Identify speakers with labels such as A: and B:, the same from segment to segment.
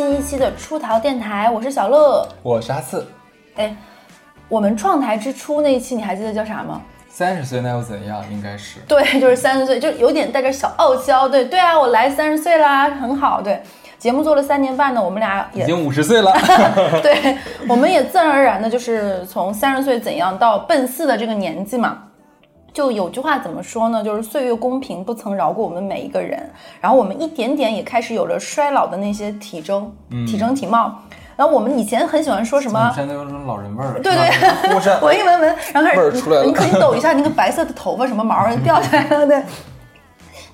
A: 新一期的出逃电台，我是小乐，
B: 我是阿四。
A: 哎，我们创台之初那一期你还记得叫啥吗？
B: 三十岁那又怎样？应该是
A: 对，就是三十岁，就有点带着小傲娇。对对啊，我来三十岁啦，很好。对，节目做了三年半呢，我们俩也
B: 已经五十岁了。
A: 对，我们也自然而然的就是从三十岁怎样到奔四的这个年纪嘛。就有句话怎么说呢？就是岁月公平，不曾饶过我们每一个人。然后我们一点点也开始有了衰老的那些体征、体征、体貌。然后我们以前很喜欢说什么？
B: 现在有种老人味儿。
A: 对对，闻 一闻闻，然后开
B: 始出来了。
A: 你可以抖一下那个白色的头发，什么毛掉下来了？对。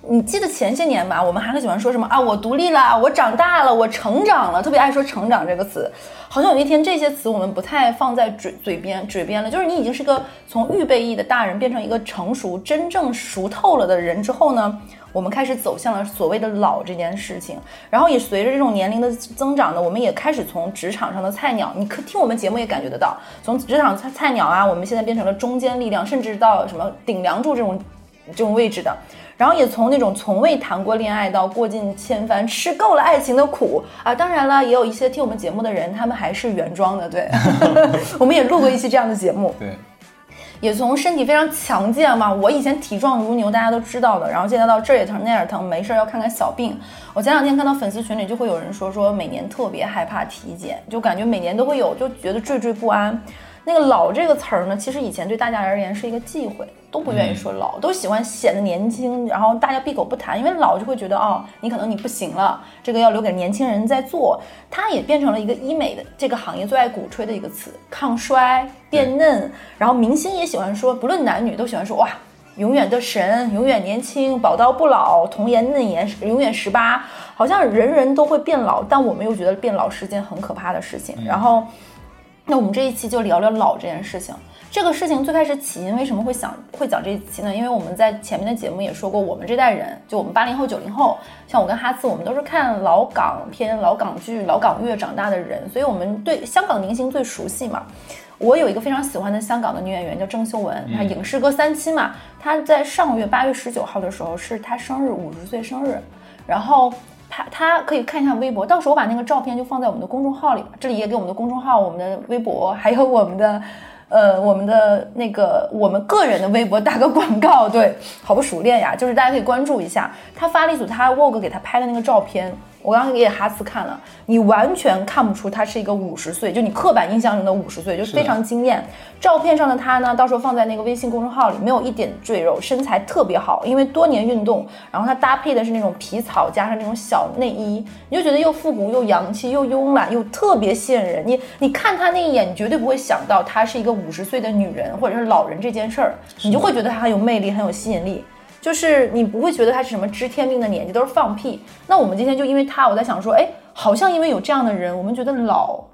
A: 你记得前些年吧？我们还很喜欢说什么啊？我独立了，我长大了，我成长了，特别爱说成长这个词。好像有一天这些词我们不太放在嘴嘴边嘴边了。就是你已经是个从预备役的大人变成一个成熟、真正熟透了的人之后呢，我们开始走向了所谓的老这件事情。然后也随着这种年龄的增长呢，我们也开始从职场上的菜鸟，你可听我们节目也感觉得到，从职场菜菜鸟啊，我们现在变成了中坚力量，甚至到什么顶梁柱这种这种位置的。然后也从那种从未谈过恋爱到过尽千帆，吃够了爱情的苦啊！当然了，也有一些听我们节目的人，他们还是原装的，对。我们也录过一期这样的节目，
B: 对。
A: 也从身体非常强健嘛，我以前体壮如牛，大家都知道的。然后现在到这也疼那也疼，没事要看看小病。我前两天看到粉丝群里就会有人说说每年特别害怕体检，就感觉每年都会有，就觉得惴惴不安。那个老这个词儿呢，其实以前对大家而言是一个忌讳，都不愿意说老，都喜欢显得年轻，然后大家闭口不谈，因为老就会觉得哦，你可能你不行了，这个要留给年轻人在做。它也变成了一个医美的这个行业最爱鼓吹的一个词，抗衰变嫩。然后明星也喜欢说，不论男女都喜欢说哇，永远的神，永远年轻，宝刀不老，童颜嫩颜，永远十八。好像人人都会变老，但我们又觉得变老是件很可怕的事情。然后。那我们这一期就聊聊老这件事情。这个事情最开始起因为什么会想会讲这一期呢？因为我们在前面的节目也说过，我们这代人，就我们八零后、九零后，像我跟哈斯，我们都是看老港片、老港剧、老港乐长大的人，所以我们对香港明星最熟悉嘛。我有一个非常喜欢的香港的女演员叫郑秀文，她影视歌三期嘛。她在上个月八月十九号的时候是她生日五十岁生日，然后。他他可以看一下微博，到时候我把那个照片就放在我们的公众号里这里也给我们的公众号、我们的微博，还有我们的，呃，我们的那个我们个人的微博打个广告。对，好不熟练呀，就是大家可以关注一下。他发了一组他 Vogue 给他拍的那个照片。我刚刚给哈斯看了，你完全看不出他是一个五十岁，就你刻板印象中的五十岁，就非常惊艳。照片上的他呢，到时候放在那个微信公众号里，没有一点赘肉，身材特别好，因为多年运动。然后他搭配的是那种皮草加上那种小内衣，你就觉得又复古又洋气又慵懒又特别吸引人。你你看他那一眼，你绝对不会想到她是一个五十岁的女人或者是老人这件事儿，你就会觉得她很有魅力，很有吸引力。就是你不会觉得他是什么知天命的年纪，都是放屁。那我们今天就因为他，我在想说，哎，好像因为有这样的人，我们觉得老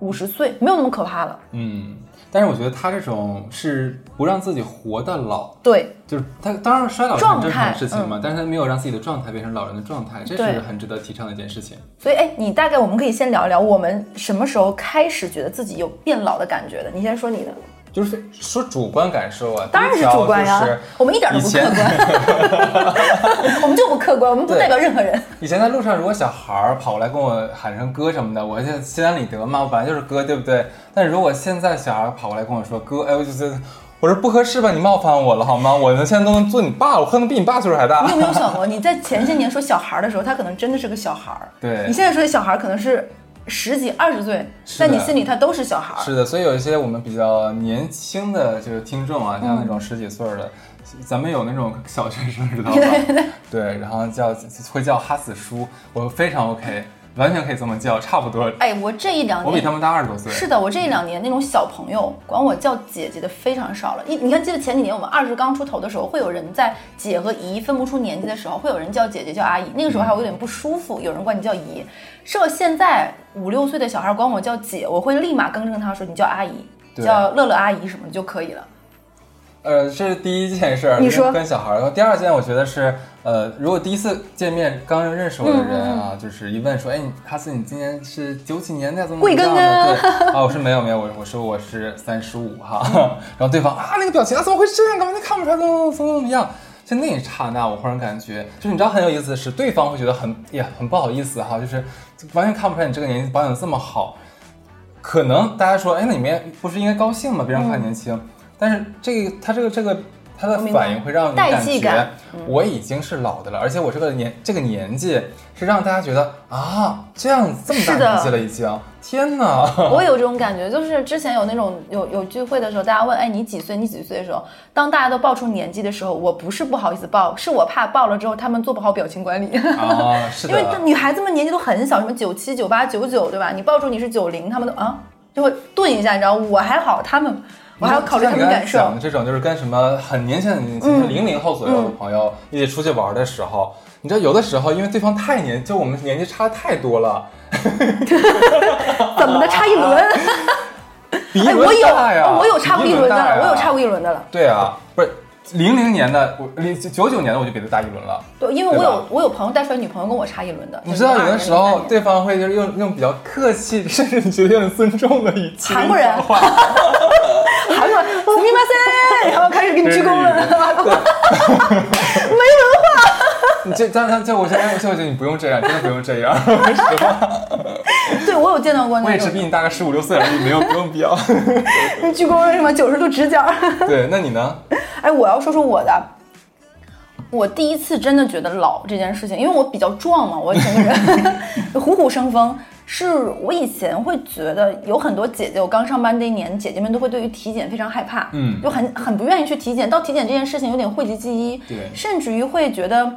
A: 五十岁没有那么可怕了。
B: 嗯，但是我觉得他这种是不让自己活的老，
A: 对，
B: 就是他当然衰老是很正常的事情嘛，但是他没有让自己的状态变成老人的状态，这是很值得提倡的一件事情。
A: 所以，哎，你大概我们可以先聊一聊，我们什么时候开始觉得自己有变老的感觉的？你先说你的。
B: 就是说主观感受啊，
A: 当然是主观呀，我们一点都不客观，我们就不客观，我们不代表任何人。
B: 以前在路上，如果小孩儿跑过来跟我喊声哥什么的，我就心安理得嘛，我本来就是哥，对不对？但如果现在小孩跑过来跟我说哥，哎，我就觉得我说不合适吧，你冒犯我了好吗？我呢现在都能做你爸，我可能比你爸岁数还大。
A: 你有没有想 过，你在前些年说小孩的时候，他可能真的是个小孩儿，
B: 对
A: 你现在说的小孩可能是。十几二十岁，在你心里他都是小孩儿。
B: 是的，所以有一些我们比较年轻的就是听众啊，像那种十几岁的，咱们有那种小学生知道吗？对，然后叫会叫哈死叔，我非常 OK。完全可以这么叫，差不多。
A: 哎，我这一两年，
B: 我比他们大二十多岁。
A: 是的，我这一两年那种小朋友管我叫姐姐的非常少了。你你看，记得前几年我们二十刚出头的时候，会有人在姐和姨分不出年纪的时候，会有人叫姐姐叫阿姨，那个时候还有点不舒服，有人管你叫姨。是我现在五六岁的小孩管我叫姐，我会立马更正他说你叫阿姨，叫乐乐阿姨什么就可以了。
B: 呃，这是第一件事，
A: 你说
B: 跟小孩。然后第二件，我觉得是，呃，如果第一次见面刚认识我的人啊，就是一问说，哎，哈斯，你今年是九几年的，怎么怎么样的？对 啊，我说没有没有，我我说我是三十五哈。然后对方啊，那个表情啊，怎么会这样？干嘛？你看不出来怎么怎么怎么样？就那一刹那，我忽然感觉，就是你知道很有意思的是，对方会觉得很也很不好意思哈，就是完全看不出来你这个年纪保养的这么好。可能大家说，哎，那你们不是应该高兴吗？别人看年轻，但是这个他这个这个他的反应会让你感觉我已经是老的了，而且我这个年这个年纪是让大家觉得啊，这样这么大年纪了已经，天哪！
A: 我有这种感觉，就是之前有那种有有聚会的时候，大家问，哎，你几岁？你几岁的时候，当大家都报出年纪的时候，我不是不好意思报，是我怕报了之后他们做不好表情管理。
B: 啊，是的
A: 因为，女孩子们年纪都很小，什么九七、九八、九九，对吧？你报出你是九零，他们都啊就会顿一下，你知道，我还好，他们我还要考虑他们感受。
B: 讲的这种就是跟什么很年轻很年轻，零零后左右的朋友一起出去玩的时候，你知道有的时候因为对方太年，就我们年纪差的太多了，
A: 怎么的差一轮？哎，我有，我有差过一轮的了，
B: 比一大呀
A: 我有差过一轮的了。
B: 对啊，不是零零年的，我零九九年的我就比他大一轮了。
A: 对，因为我
B: 对吧
A: 有我有朋友带出来女朋友跟我差一轮的。
B: 你知道有的时候
A: 对
B: 对方会就是用用比较客气，甚至你觉得有点尊重的语气
A: 韩国人
B: 跟你讲话，
A: 韩国人，すみません，然后开始给你鞠躬了，没
B: 你这但但这我现在我现在觉得你不用这样，真的不用这样，说实话。
A: 文化。对我有见到过
B: 我也是
A: 那种
B: 比你大个十五六岁而已，没有不用必要。
A: 鞠躬什么九十度直角。
B: 对，那你呢？
A: 哎，我要说说我的。我第一次真的觉得老这件事情，因为我比较壮嘛，我整个人 虎虎生风。是我以前会觉得有很多姐姐，我刚上班那一年，姐姐们都会对于体检非常害怕，
B: 嗯
A: 就很很不愿意去体检。到体检这件事情有点讳疾忌医，
B: 对
A: 甚至于会觉得，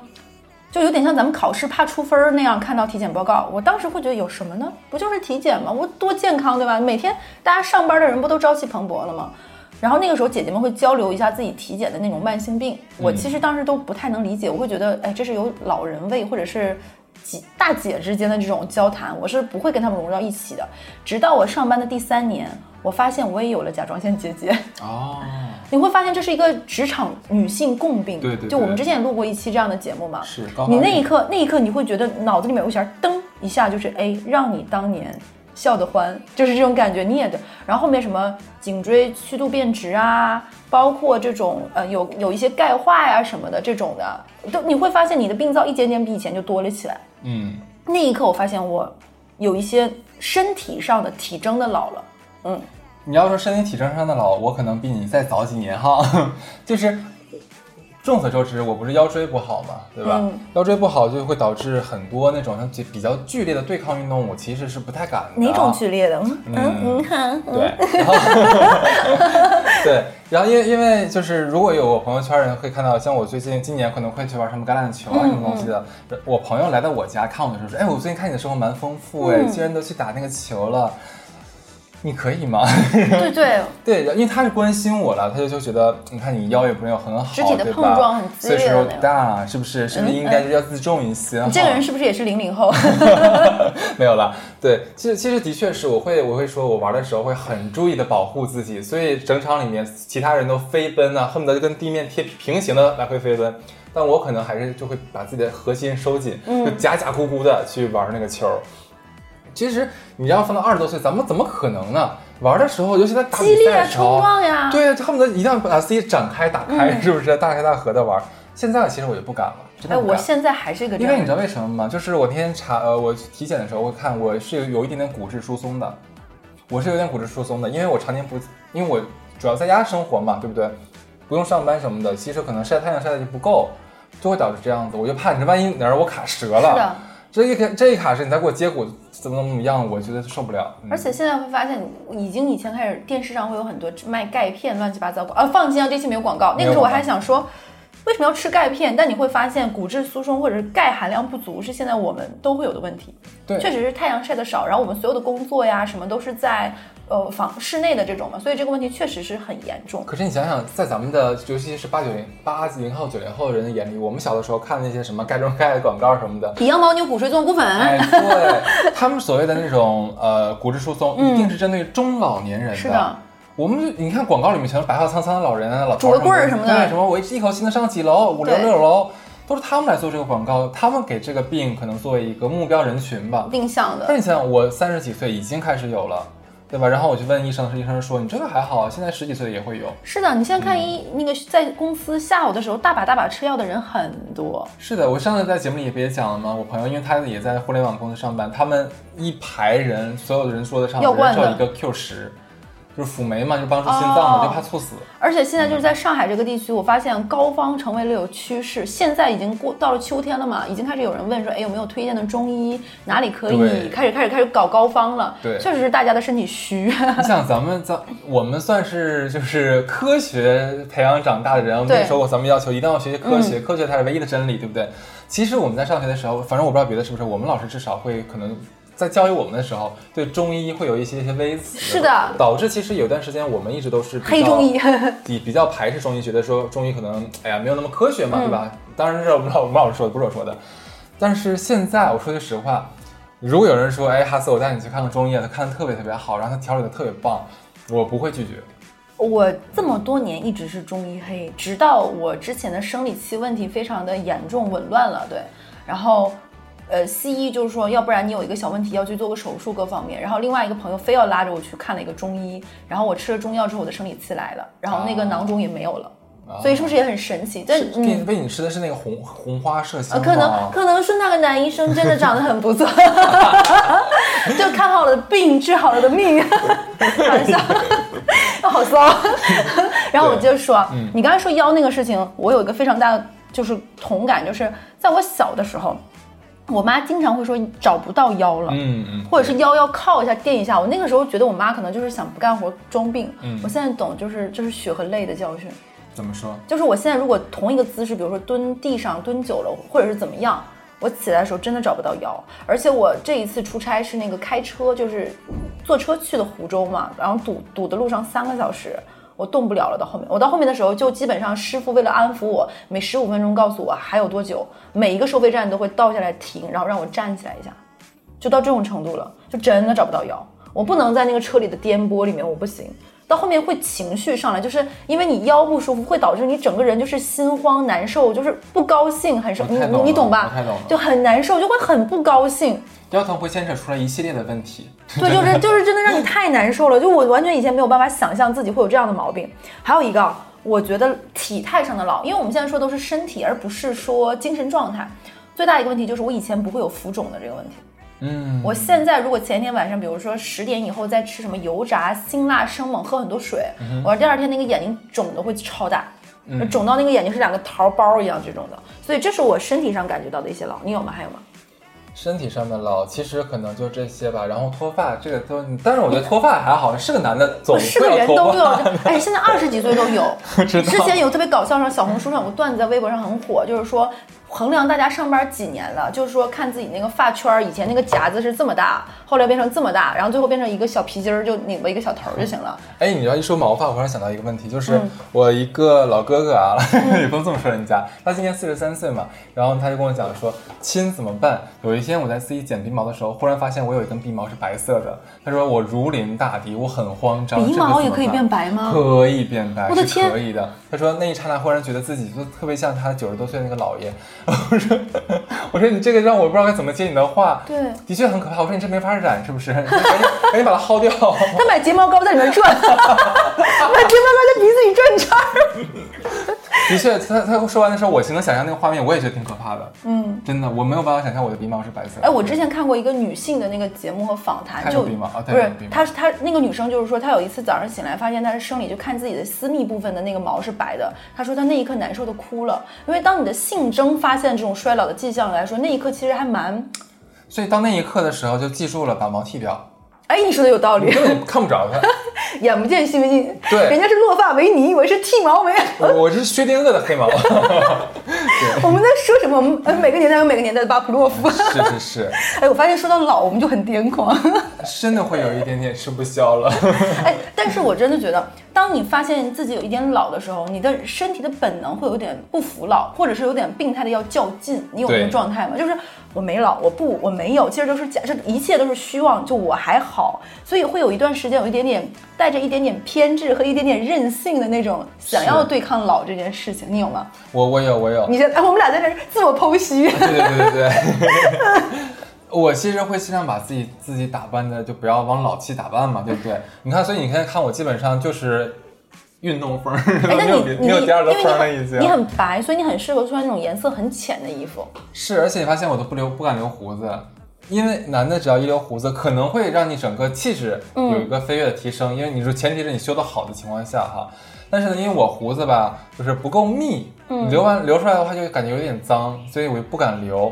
A: 就有点像咱们考试怕出分儿那样，看到体检报告，我当时会觉得有什么呢？不就是体检吗？我多健康，对吧？每天大家上班的人不都朝气蓬勃了吗？然后那个时候姐姐们会交流一下自己体检的那种慢性病，我其实当时都不太能理解，我会觉得，哎，这是有老人味或者是姐大姐之间的这种交谈，我是不会跟他们融入到一起的。直到我上班的第三年，我发现我也有了甲状腺结节。
B: 哦，
A: 你会发现这是一个职场女性共病。
B: 对对对
A: 就我们之前也录过一期这样的节目嘛。
B: 是高
A: 你那一刻，那一刻你会觉得脑子里面有一弦噔一下就是哎，让你当年笑得欢，就是这种感觉。你也对，然后后面什么颈椎曲度变直啊，包括这种呃有有一些钙化呀、什么的这种的，都你会发现你的病灶一点点比以前就多了起来。
B: 嗯，
A: 那一刻我发现我有一些身体上的体征的老了。嗯，
B: 你要说身体体征上的老，我可能比你再早几年哈，就是。众所周知，我不是腰椎不好嘛，对吧？
A: 嗯
B: 腰椎不好就会导致很多那种像比较剧烈的对抗运动，我其实是不太敢的。
A: 哪种剧烈的？嗯
B: 嗯对，然后 对，然后因为因为就是如果有我朋友圈人会看到，像我最近今年可能会去玩什么橄榄球啊
A: 嗯
B: 什么东西的，我朋友来到我家看我的时候说，哎，我最近看你的生活蛮丰富哎，
A: 嗯
B: 竟然都去打那个球了。你可以吗？
A: 对对，
B: 对，因为他是关心我了，他就就觉得，你看你腰也没有很好，
A: 肢体的碰撞很激烈的
B: 岁数又大，是不是？是不是应该就要自重一些？
A: 你这个人是不是也是零零后？
B: 没有了，对，其实其实的确是，我会我会说，我玩的时候会很注意的保护自己，所以整场里面其他人都飞奔啊，恨不得就跟地面贴平行的来回飞奔，但我可能还是就会把自己的核心收紧，就假假咕咕的去玩那个球。其实你要放到二十多岁，咱们怎么可能呢？玩的时候，尤其在打比赛的时候，
A: 对呀！
B: 对，恨不得一定要把自己展开打开，
A: 嗯
B: 是不是？大开大合的玩。现在其实我就不敢了，真的
A: 哎，我现在还是一个。
B: 因为你知道为什么吗？就是我那天查呃，我体检的时候，我看我是有有一点点骨质疏松的，我是有点骨质疏松的，因为我常年不，因为我主要在家生活嘛，对不对？不用上班什么的，其实可能晒太阳晒的就不够，就会导致这样子。我就怕你这万一哪儿我卡折
A: 是
B: 了
A: 的，，
B: 这一卡这一卡是你再给我接骨怎么怎么样，我觉得受不了。嗯
A: 而且现在会发现，已经以前开始电视上会有很多卖钙片乱七八糟广啊，放心啊，这期没有广告。那个时候我还想说。为什么要吃钙片？但你会发现，骨质疏松或者是钙含量不足是现在我们都会有的问题。
B: 对
A: 确实是太阳晒得少，然后我们所有的工作呀什么都是在呃房室内的这种嘛，所以这个问题确实是很严重。
B: 可是你想想，在咱们的尤其是八九零八零后九零后人的眼里，我们小的时候看那些什么盖中盖的广告什么的，
A: 比羊牦牛骨髓综合骨粉，
B: 哎，对他们所谓的那种呃骨质疏松，一定是针对中老年人的。
A: 嗯是的。
B: 我们你看广告里面全是白发苍苍的老人啊，老头
A: 拄个棍儿什么的
B: 对，什么我一口气能上几楼，五楼
A: 对
B: 六楼，都是他们来做这个广告，他们给这个病可能作为一个目标人群吧。
A: 定向的
B: 但。你想想，我三十几岁已经开始有了，对吧？然后我就问医生，医生说你这个还好，现在十几岁也会有。
A: 是的，你现在看医、那个在公司下午的时候，大把大把吃药的人很多。
B: 是的，我上次在节目里不也讲了吗？我朋友因为他也在互联网公司上班，他们一排人，所有的人桌子上
A: 药罐子
B: 人照一个 Q 十，就是辅酶嘛，就帮助心脏
A: 哦
B: 嘛，就怕猝死。
A: 而且现在就是在上海这个地区，我发现膏方成为了有趋势。现在已经过到了秋天了嘛，已经开始有人问说，哎，有没有推荐的中医，哪里可以开始开始开始搞膏方了。
B: 对
A: 确实是大家的身体虚。
B: 你想，咱们咱我们算是就是科学培养长大的人，我们
A: 对嗯
B: 那时候咱们要求一定要学习科学，科学才是唯一的真理，对不对？其实我们在上学的时候，反正我不知道别的是不是，我们老师至少会可能在教育我们的时候，对中医会有一些一些微词，
A: 是的
B: 导致其实有段时间我们一直都是
A: 黑中医，
B: 比比较排斥中医，觉得说中医可能哎呀没有那么科学
A: 嗯
B: 嘛，对吧？当然是我们老我们老师说的，不是我说的。但是现在我说句实话，如果有人说，哎，哈斯，我带你去看看中医，他看的特别特别好，然后他调理的特别棒，我不会拒绝。
A: 我这么多年一直是中医黑，直到我之前的生理期问题非常的严重紊乱了，对，然后。呃，西医就是说，要不然你有一个小问题要去做个手术，各方面。然后另外一个朋友非要拉着我去看了一个中医，然后我吃了中药之后，我的生理期来了，然后那个
B: 啊
A: 囊肿也没有了，
B: 啊
A: 所以是不是也很神奇？但
B: 给你被你吃的是那个红红花麝香？
A: 可能可能是那个男医生真的长得很不错，就看好了病，治好了的命，开玩笑，好骚。然后我接着说，
B: 嗯
A: 你刚才说腰那个事情，我有一个非常大的就是同感，就是在我小的时候，我妈经常会说找不到腰了。
B: 嗯嗯，
A: 或者是腰要靠一下垫一下，我那个时候觉得我妈可能就是想不干活装病，
B: 嗯
A: 我现在懂，就是就、是血和泪的教训。
B: 怎么说？
A: 就是我现在如果同一个姿势，比如说蹲地上蹲久了，或者是怎么样，我起来的时候真的找不到腰。而且我这一次出差是那个开车，就是坐车去的湖州嘛，然后堵堵的路上三个小时，我动不了了。到后面，我到后面的时候就基本上师傅为了安抚我，每十五分钟告诉我还有多久，每一个收费站都会倒下来停，然后让我站起来一下，就到这种程度了，就真的找不到腰。我不能在那个车里的颠簸里面，我不行。到后面会情绪上来，就是因为你腰不舒服，会导致你整个人就是心慌难受，就是不高兴，很受你你你懂吧
B: 我太懂了？
A: 就很难受，就会很不高兴。
B: 腰疼会牵扯出来一系列的问题。
A: 对，就是 就是真的让你太难受了，就我完全以前没有办法想象自己会有这样的毛病。还有一个啊，我觉得体态上的老，因为我们现在说都是身体，而不是说精神状态。最大一个问题就是我以前不会有浮肿的这个问题。
B: 嗯，
A: 我现在如果前一天晚上，比如说十点以后再吃什么油炸、辛辣、生猛，喝很多水，我第二天那个眼睛肿的会超大，就肿到那个眼睛是两个桃包一样这种的。所以这是我身体上感觉到的一些老，你有吗？还有吗？
B: 身体上的老，其实可能就这些吧。然后脱发，这个都，但是我觉得脱发还好，是个男的总
A: 是个人都有
B: 发。，
A: 哎，现在二十几岁都有。之前有特别搞笑，上小红书上有个段子在微博上很火，就是说衡量大家上班几年了，就是说看自己那个发圈儿，以前那个夹子是这么大，后来变成这么大，然后最后变成一个小皮筋儿，就拧巴一个小头儿就行了。
B: 哎，你要一说毛发，我忽然想到一个问题，就是
A: 嗯
B: 我一个老哥哥啊，也不能这么说人家，他今年四十三岁嘛，然后他就跟我讲说，亲怎么办？有一天我在自己剪鼻毛的时候，忽然发现我有一根鼻毛是白色的，他说我如临大敌，我很慌张。
A: 鼻毛也可以变白吗？
B: 可以变白，是
A: 我的天
B: 可以的。他说那一刹那忽然觉得自己就特别像他九十多岁那个姥爷。我说 我说你这个让我不知道该怎么接你的话。
A: 对
B: 的确很可怕。我说你这没法染是不是？赶紧赶紧把它薅掉。
A: 他买睫毛膏在里面转，买睫毛膏在鼻子里转圈儿。
B: 的确，他他说完的时候，我其实能想象那个画面，我也觉得挺可怕的。
A: 嗯，
B: 真的，我没有办法想象我的鼻毛是白色的。
A: 哎，我之前看过一个女性的那个节目和访谈，就
B: 鼻毛啊她
A: 不是她她那个女生就是说，她有一次早上醒来，发现她的生理就看自己的私密部分的那个毛是白的，她说她那一刻难受的哭了，因为当你的性征发现这种衰老的迹象来说，那一刻其实还蛮，
B: 所以到那一刻的时候，就记住了把毛剃掉，
A: 哎，你说的有道理，
B: 根本看不着他。
A: 眼不见心不静，
B: 对
A: 人家是落发为尼，我是剃毛为安。
B: 我我是薛定谔的黑毛。
A: 我们在说什么？我们呃每个年代有每个年代的巴甫洛夫。
B: 是是是，
A: 哎，我发现说到老，我们就很癫狂。
B: 真的会有一点点吃不消了。
A: 哎，但是我真的觉得，当你发现自己有一点老的时候，你的身体的本能会有点不服老，或者是有点病态的要较劲。你有这个状态吗？就是我没老，我不，我没有，其实都是假，这一切都是虚妄，就我还好，所以会有一段时间有一点点带着一点点偏执和一点点任性的那种想要对抗老这件事情，你有吗？
B: 我我有我有。
A: 你现在、哎、我们俩在这儿自我剖析。
B: 对对对对对。我其实会尽量把自己自己打扮的就不要往老气打扮嘛，对不对？你看，所以你看看我基本上就是运动风，
A: 哎，那
B: 没有
A: 你你
B: 有第二个风了
A: 你很
B: 已经。
A: 你很白，所以你很适合穿那种颜色很浅的衣服。
B: 是，而且你发现我都不留不敢留胡子，因为男的只要一留胡子，可能会让你整个气质
A: 嗯
B: 有一个飞跃的提升。因为你说前提是你修得好的情况下哈，但是呢，因为我胡子吧就是不够密，留完留出来的话就感觉有点脏，所以我就不敢留。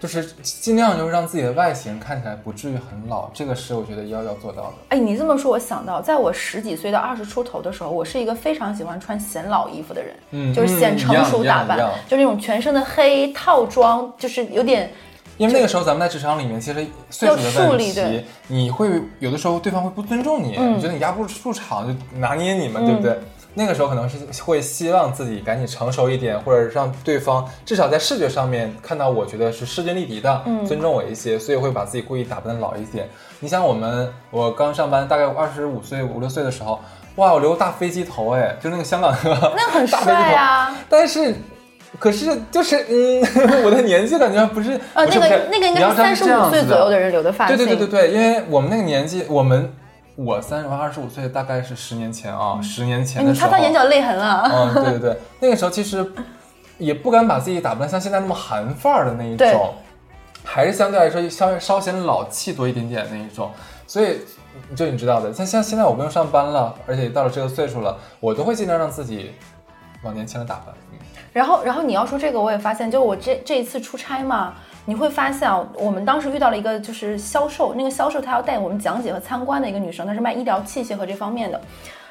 B: 就是尽量就是让自己的外形看起来不至于很老，这个是我觉得要要做到的。
A: 哎，你这么说，我想到，在我十几岁到二十出头的时候，我是一个非常喜欢穿显老衣服的人，
B: 嗯
A: 就是显成熟打扮，就是那种全身的黑套装，就是有点
B: 因为那个时候咱们在职场里面，其实岁数的
A: 要树
B: 问题你会有的时候对方会不尊重你，
A: 嗯
B: 你觉得你压不住场就拿捏你们，对不对？那个时候可能是会希望自己赶紧成熟一点，或者让对方至少在视觉上面看到我觉得是势均力敌的，
A: 嗯
B: 尊重我一些，所以会把自己故意打扮的老一点。你想我们，我刚上班大概二十五岁五六岁的时候，哇，我留大飞机头，哎，就那个香港那
A: 很 帅啊。
B: 但是，可是就是嗯，我的年纪感觉不是
A: 啊，那个那个应该是三十五岁左右的人留的发型
B: 对。对对对对，因为我们那个年纪，我们我三十二十五岁，大概是十年前啊，十年前的时候，
A: 擦擦眼角泪痕啊。
B: 嗯，对对 对，那个时候其实也不敢把自己打扮像现在那么韩范儿的那一种，还是相对来说稍微稍显老气多一点点那一种，所以。就你知道的，像像现在我不用上班了，而且到了这个岁数了，我都会尽量让自己往年轻的打扮。嗯
A: 然后，然后你要说这个，我也发现，就我这这一次出差嘛，你会发现啊，我们当时遇到了一个就是销售，那个销售他要带我们讲解和参观的一个女生，她是卖医疗器械和这方面的。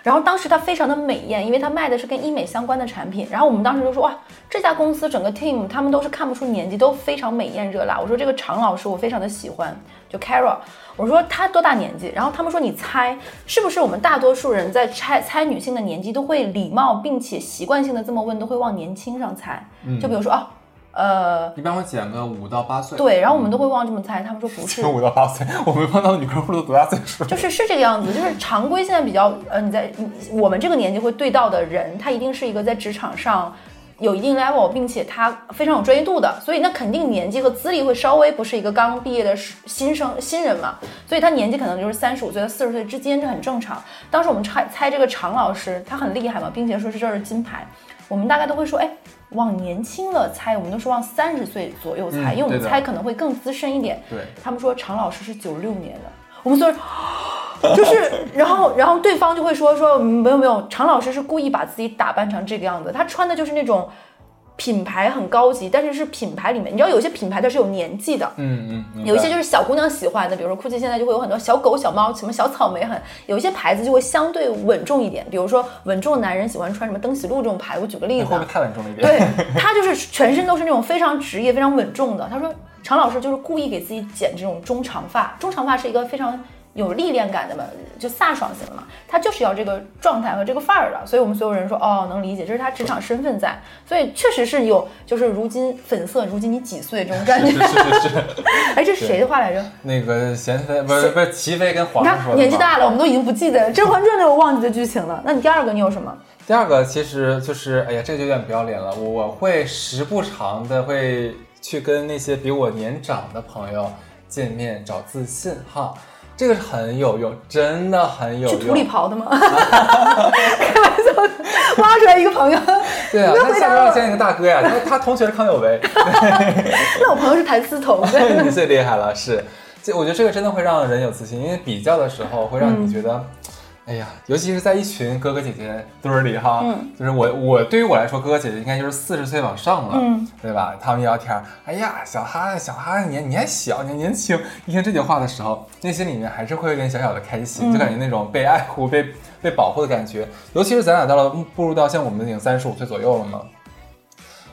A: 然后当时她非常的美艳，因为她卖的是跟医美相关的产品。然后我们当时就说哇，这家公司整个 team 他们都是看不出年纪，都非常美艳热辣。我说这个常老师我非常的喜欢，就 Carol，我说她多大年纪？然后他们说你猜是不是我们大多数人在猜猜女性的年纪都会礼貌并且习惯性的这么问，都会往年轻上猜。就比如说哦，呃，
B: 一般会减个五到八岁。
A: 对，然后我们都会往这么猜，他们说不是，
B: 五到八岁，我没碰到女客户都多大岁数？
A: 就是是这个样子，就是常规现在比较，呃，你在我们这个年纪会对到的人，他一定是一个在职场上有一定 level，并且他非常有专业度的，所以那肯定年纪和资历会稍微不是一个刚毕业的新生新人嘛，所以他年纪可能就是三十五岁到四十岁之间，这很正常。当时我们猜猜这个常老师，他很厉害嘛，并且说是这是金牌，我们大概都会说，哎。往年轻了猜，我们都是往三十岁左右猜，
B: 嗯
A: 因为我们猜可能会更资深一点。
B: 对
A: 他们说常老师是九六年的，我们所有人就是，然后然后对方就会说说嗯没有没有，常老师是故意把自己打扮成这个样子，他穿的就是那种品牌很高级，但是是品牌里面，你知道有些品牌它是有年纪的。
B: 嗯嗯，
A: 有一些就是小姑娘喜欢的，比如说 GUCCI 现在就会有很多小狗、小猫，什么小草莓很，有一些牌子就会相对稳重一点，比如说稳重的男人喜欢穿什么登喜路这种牌，我举个例子啊
B: 会不会，太稳重了一点？
A: 对他就是全身都是那种非常职业、非常稳重的。他说常老师就是故意给自己剪这种中长发，中长发是一个非常有历练感的嘛，就飒爽型的嘛，他就是要这个状态和这个范儿的。所以我们所有人说哦，能理解，这是他职场身份在，所以确实是有就是如今粉色，如今你几岁这种感觉。
B: 是是是，
A: 哎，这是谁的话来着？
B: 那个贤妃不是不是齐妃跟皇
A: 你
B: 上说的
A: 年纪大了，我们都已经不记得了《甄嬛传》都有忘记的剧情了。那你第二个你有什么？
B: 第二个其实就是，哎呀，这个就有点不要脸了。我会时不常的会去跟那些比我年长的朋友见面，找自信哈。这个是很有用，真的很有用
A: 去土里
B: 用。
A: 刨的吗？开玩笑，挖出来一个朋友。
B: 对啊，他下边要见一个大哥呀，他他同学是康有为，
A: 那我朋友是谭嗣同。
B: 你最厉害了，是。这我觉得这个真的会让人有自信，因为比较的时候会让你觉得，哎呀，尤其是在一群哥哥姐姐堆儿里哈，
A: 嗯
B: 就是我我对于我来说，哥哥姐姐应该就是四十岁往上了，
A: 嗯
B: 对吧？他们一聊天儿，哎呀，小哈小哈，你你还小，你还年轻，一听这句话的时候，内心里面还是会有点小小的开心，就感觉那种被爱护、被被保护的感觉。尤其是咱俩到了步入到像我们已经三十五岁左右了嘛，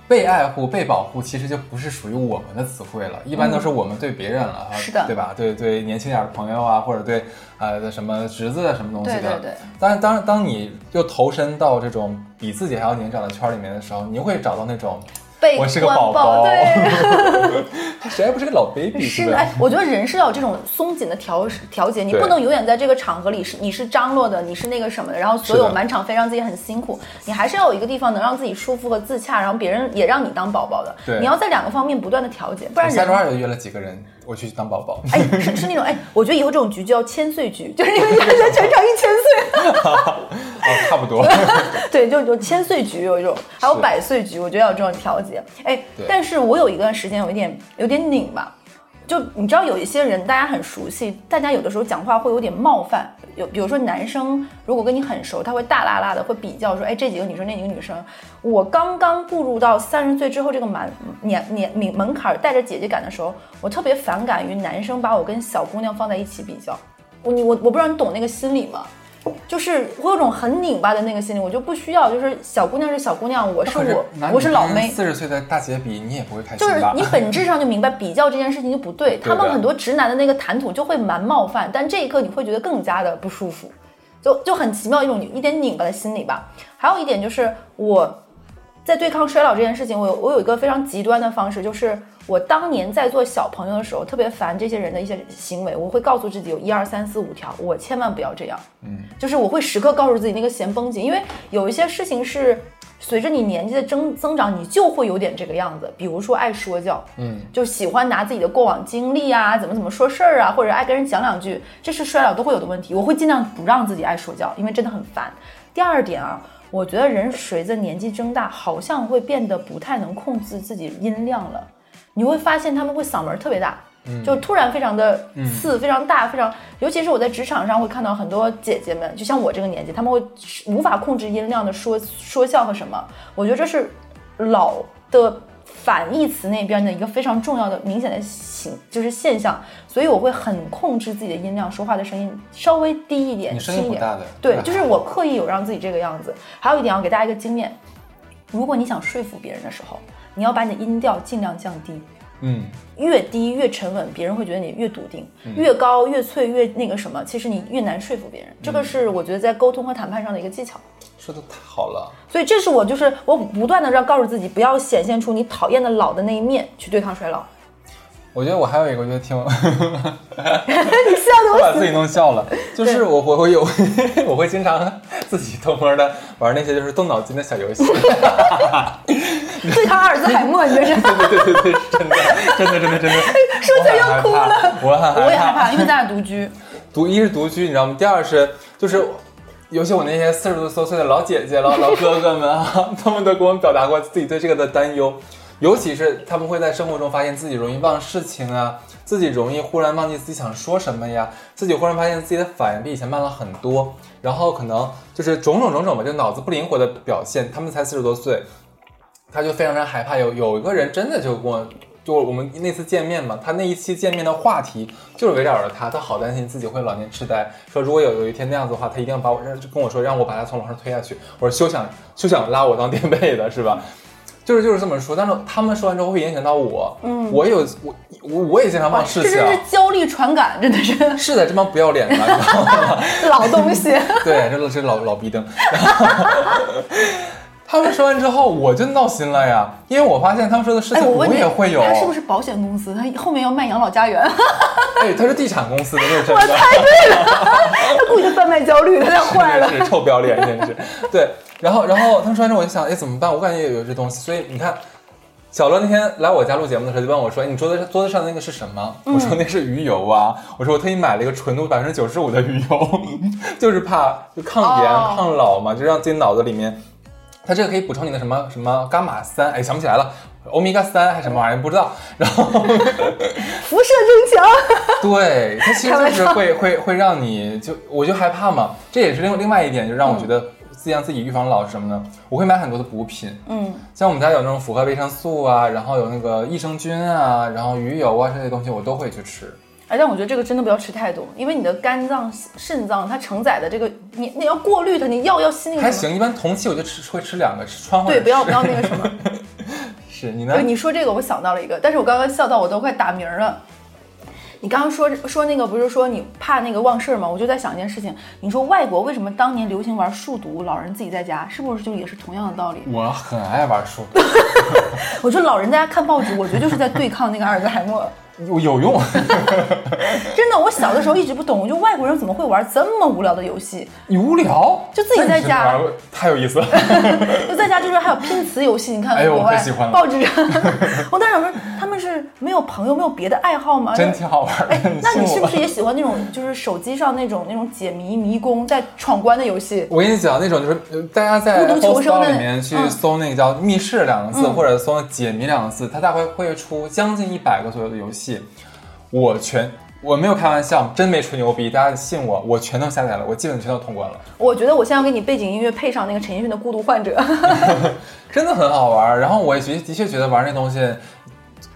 B: 被爱护、被保护，其实就不是属于我们的词汇了，一般都是我们对别人了，
A: 是的
B: 对吧？对对，年轻点的朋友啊，或者对呃什么侄子啊什么东西的。
A: 对对对。
B: 当然，当当你又投身到这种比自己还要年长的圈里面的时候，你会找到那种
A: 被
B: 我是个宝宝。
A: 对，
B: 谁还不是个老 baby，
A: 是的。哎，我觉得人是要有这种松紧的调调节，你不能永远在这个场合里是你是张罗的，你是那个什么的，然后所有满场飞让自己很辛苦，你还是要有一个地方能让自己舒服和自洽，然后别人也让你当宝宝的。
B: 对。
A: 你要在两个方面不断的调节，不然
B: 下周二又约了几个人，我去当宝宝。
A: 哎，是是那种哎，我觉得以后这种局就叫千岁局，就是你人全场一千岁。
B: 哦，差不多。
A: 对，就就千岁局有一种，还有百岁局，我觉得要有这种调节。哎，但是我有一段时间有一点有点拧吧。就你知道有一些人，大家很熟悉，大家有的时候讲话会有点冒犯。有比如说男生如果跟你很熟，他会大拉拉的会比较说，哎，这几个女生那几个女生。我刚刚步入到三十岁之后这个满年年门门槛，带着姐姐感的时候，我特别反感于男生把我跟小姑娘放在一起比较。我你我我不知道你懂那个心理吗？就是我有种很拧巴的那个心理，我就不需要。就是小姑娘是小姑娘，我是我，我是老妹。
B: 四十岁的大姐比你也不会开心
A: 就是你本质上就明白，比较这件事情就不对。他们很多直男的那个谈吐就会蛮冒犯，但这一刻你会觉得更加的不舒服，就就很奇妙一种一点拧巴的心理吧。还有一点就是我在对抗衰老这件事情，我有我有一个非常极端的方式，就是。我当年在做小朋友的时候，特别烦这些人的一些行为。我会告诉自己有一二三四五条，我千万不要这样。嗯，就是我会时刻告诉自己那个弦绷紧，因为有一些事情是随着你年纪的增增长，你就会有点这个样子。比如说爱说教，嗯，就喜欢拿自己的过往经历啊，怎么怎么说事儿啊，或者爱跟人讲两句，这是衰老都会有的问题。我会尽量不让自己爱说教，因为真的很烦。第二点啊，我觉得人随着年纪增大，好像会变得不太能控制自己音量了。你会发现他们会嗓门特别大，就突然非常的刺，非常大，非常。尤其是我在职场上会看到很多姐姐们，就像我这个年纪，他们会无法控制音量的说说笑和什么。我觉得这是老的反义词那边的一个非常重要的、明显的形，就是现象。所以我会很控制自己的音量，说话的声音稍微低一点，
B: 轻一点。
A: 对，就是我刻意有让自己这个样子。还有一点要给大家一个经验：如果你想说服别人的时候。你要把你的音调尽量降低，嗯，越低越沉稳，别人会觉得你越笃定；越高越脆越那个什么，其实你越难说服别人。这个是我觉得在沟通和谈判上的一个技巧。
B: 说的太好了，
A: 所以这是我就是我不断的让告诉自己，不要显现出你讨厌的老的那一面去对抗衰老。
B: 我觉得我还有一个，我觉得挺，你
A: 笑的
B: 我把自己弄笑了。就是我我会有，我会经常自己偷摸的玩那些就是动脑筋的小游戏。
A: 对他阿尔兹海默，你这是？
B: 对对对对，真的真的真的真的。
A: 说起来要哭了。
B: 我很害怕，
A: 我也害怕，因为咱俩独居。
B: 独一是独居，你知道吗？第二是就是，尤其我那些四十多岁的老姐姐、老老哥哥们啊，他们都给我们表达过自己对这个的担忧。尤其是他们会在生活中发现自己容易忘事情啊，自己容易忽然忘记自己想说什么呀，自己忽然发现自己的反应比以前慢了很多，然后可能就是种种种种吧，就脑子不灵活的表现。他们才四十多岁，他就非常非常害怕。有有一个人真的就跟我，就我们那次见面嘛，他那一期见面的话题就是围绕着他，他好担心自己会老年痴呆，说如果有有一天那样子的话，他一定要把我让跟我说让我把他从楼上推下去。我说休想休想拉我当垫背的是吧？就 是就是这么说，但是他们说完之后会影响到我，嗯，我有我我我也经常忘事情，
A: 这真是焦虑传感，真的是。
B: 是的，这帮不要脸的，
A: 老东西。
B: 对，这这老老逼灯。他们说完之后，我就闹心了呀，因为我发现他们说的事情我也会有。
A: 他是不是保险公司？他后面要卖养老家园？
B: 哎，他是地产公司的，那
A: 是我猜对了，他故意贩卖焦虑，他太坏了，
B: 是臭不要脸，真是。对。然后，然后他们说完之后，我就想，哎，怎么办？我感觉也有这东西。所以你看，小乐那天来我家录节目的时候，就问我说：“哎，你桌子桌子上的那个是什么？”我说：“那是鱼油啊。”我说：“我特意买了一个纯度百分之九十五的鱼油，就是怕就抗炎抗老嘛，就让自己脑子里面，它这个可以补充你的什么什么伽马三，哎，想不起来了，欧米伽三还是什么玩意儿，不知道。然后
A: 辐射增强，
B: 对，它其实就是会会会让你就我就害怕嘛。这也是另另外一点，就让我觉得。自己让自己预防老是什么呢，我会买很多的补品，嗯，像我们家有那种复合维生素啊，然后有那个益生菌啊，然后鱼油啊这些东西我都会去吃。
A: 哎，但我觉得这个真的不要吃太多，因为你的肝脏、肾脏它承载的这个，你你要过滤它，你药要吸那个。
B: 还行，一般同期我就吃会吃两个，吃川
A: 对，不要不要那个什么。
B: 是你呢？
A: 你说这个我想到了一个，但是我刚刚笑到我都快打鸣了。你刚刚说说那个不是说你怕那个忘事儿吗？我就在想一件事情。你说外国为什么当年流行玩数独，老人自己在家，是不是就也是同样的道理？
B: 我很爱玩数独。
A: 我说老人在家看报纸，我觉得就是在对抗那个阿尔兹海默。
B: 有有用，
A: 真的，我小的时候一直不懂，我就外国人怎么会玩这么无聊的游戏？
B: 你无聊
A: 就自己在家
B: 太有意思了。
A: 就在家就是还有拼词游戏，你看
B: 哎呦
A: 国外
B: 我可喜欢了
A: 报纸上，我当时想说他们是没有朋友，没有别的爱好吗？
B: 真挺好玩的
A: 哎，那你是不是 也喜欢那种就是手机上那种那种解谜迷宫在闯关的游戏？
B: 我跟你讲，那种就是呃大家在
A: 孤独求生
B: 里面去
A: 嗯
B: 搜那个叫“密室”两个字，
A: 嗯
B: 或者搜“解谜”两个字，它大概会出将近一百个左右的游戏。我全我没有开玩笑，真没吹牛逼，大家信我，我全都下载了，我基本全都通关了，
A: 我觉得我现在要给你背景音乐配上那个陈奕迅的《孤独患者》
B: 真的很好玩。然后我也的的确觉得玩那东西。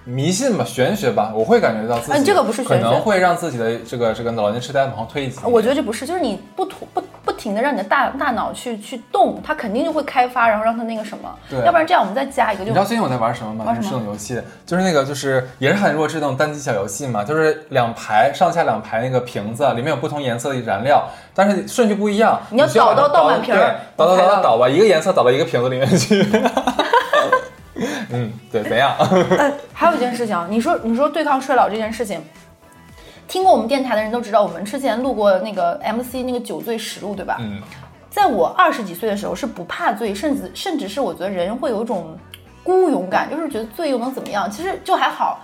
B: 迷信吧，玄学吧，我会感觉到自己、
A: 嗯这个不是
B: 可能会让自己的这个这个老年痴呆往后推一级。
A: 我觉得这不是，就是你不突不不停的让你的大大脑去去动，它肯定就会开发，然后让它那个什么，
B: 对
A: 要不然这样我们再加一个就
B: 你知道最近我在玩什么吗？就是
A: 玩什么
B: 这种游戏，就是那个就是也是很弱智那种单机小游戏嘛，就是两排上下两排那个瓶子，里面有不同颜色的燃料，但是顺序不一样，
A: 你要倒到倒满瓶儿，
B: 倒倒倒倒倒吧，一个颜色倒到一个瓶子里面去。嗯，对，怎样？
A: 哎，还有一件事情啊，你说你说对抗衰老这件事情，听过我们电台的人都知道，我们之前录过那个 MC 那个酒醉实录，对吧？
B: 嗯，
A: 在我二十几岁的时候是不怕醉，甚至甚至是我觉得人会有一种孤勇感，就是觉得醉又能怎么样？其实就还好。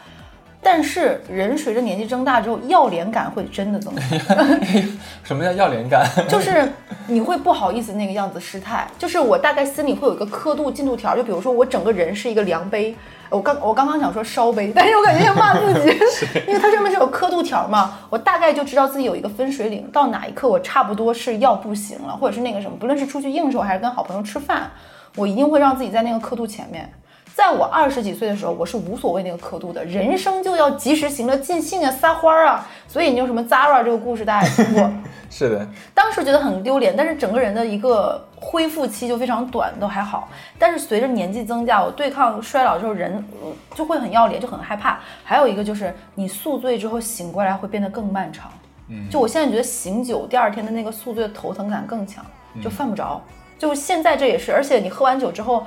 A: 但是人随着年纪增大之后，要脸感会真的增强。
B: 什么叫要脸感？
A: 就是你会不好意思那个样子失态，就是我大概心里会有一个刻度进度条，就比如说我整个人是一个量杯，我刚我刚刚想说烧杯，但是我感觉要骂自己，因为它上面是有刻度条嘛，我大概就知道自己有一个分水岭，到哪一刻我差不多是要不行了，或者是那个什么，不论是出去应酬还是跟好朋友吃饭，我一定会让自己在那个刻度前面。在我二十几岁的时候，我是无所谓那个刻度的，人生就要及时行乐，尽兴啊，撒欢儿啊。所以你有什么 Zara 这个故事大家也听过，
B: 是的，
A: 当时觉得很丢脸，但是整个人的一个恢复期就非常短，都还好。但是随着年纪增加，我对抗衰老之后，人呃就会很要脸，就很害怕。还有一个就是你宿醉之后醒过来会变得更漫长。嗯，就我现在觉得醒酒第二天的那个宿醉的头疼感更强，就犯不着。就现在这也是，而且你喝完酒之后。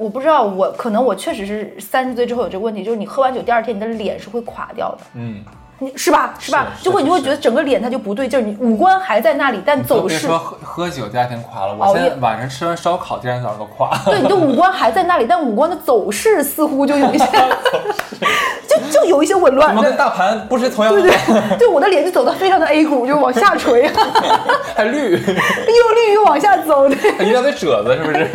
A: 我不知道，我可能我确实是三十岁之后有这个问题，就是你喝完酒第二天你的脸是会垮掉的，
B: 嗯，
A: 你是吧？是吧？
B: 是
A: 就会你会觉得整个脸它就不对劲儿，你五官还在那里，但
B: 都
A: 走势
B: 别说喝喝酒第二天垮了，我
A: 熬夜
B: 现在晚上吃完烧烤，第二天早上都垮。
A: 对，你的五官还在那里，但五官的走势似乎就有一些，就就有一些紊乱
B: 怎。么跟大盘不是同样的？
A: 对对，对，我的脸就走的非常的 A 股，就往下垂，又
B: 还绿，又
A: 绿又往下走，对，
B: 还一大堆褶子，是不是？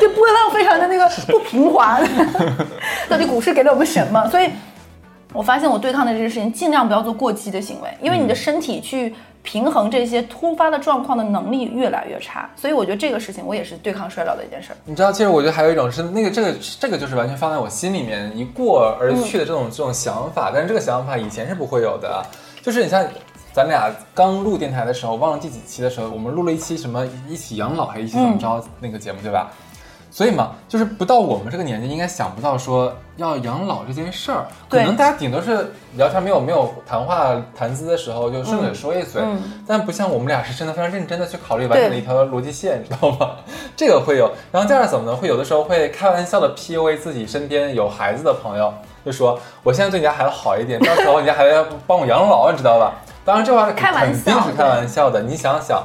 A: 对，波浪非常的那个不平滑。到底股市给了我们什么？所以，我发现我对抗的这个事情，尽量不要做过激的行为，因为你的身体去平衡这些突发的状况的能力越来越差。所以，我觉得这个事情我也是对抗衰老的一件事儿。
B: 你知道，其实我觉得还有一种是那个这个这个就是完全放在我心里面一过而去的这种、这种想法，但是这个想法以前是不会有的。就是你像咱俩刚录电台的时候，忘了第几期的时候，我们录了一期什么一起养老还是一起怎么着、那个节目，对吧？所以嘛，就是不到我们这个年纪，应该想不到说要养老这件事儿。可能大家顶多是聊天，没有没有谈话谈资的时候，就顺嘴说一嘴。
A: 嗯
B: 但不像我们俩是真的非常认真的去考虑完整的一条逻辑线，你知道吗？这个会有。然后第二怎么呢？会有的时候会开玩笑的 PUA 自己身边有孩子的朋友，就说我现在对你家孩子好一点，到时候你家孩子要帮我养老，你知道吧？当然这话肯定是开玩笑的。你想想。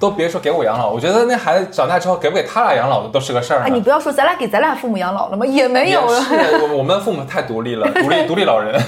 B: 都别说给我养老，我觉得那孩子长大之后给不给他俩养老的都是个事儿。
A: 哎，你不要说咱俩给咱俩父母养老了吗？也没有了。
B: 也是我我们父母太独立了，独立独立老人。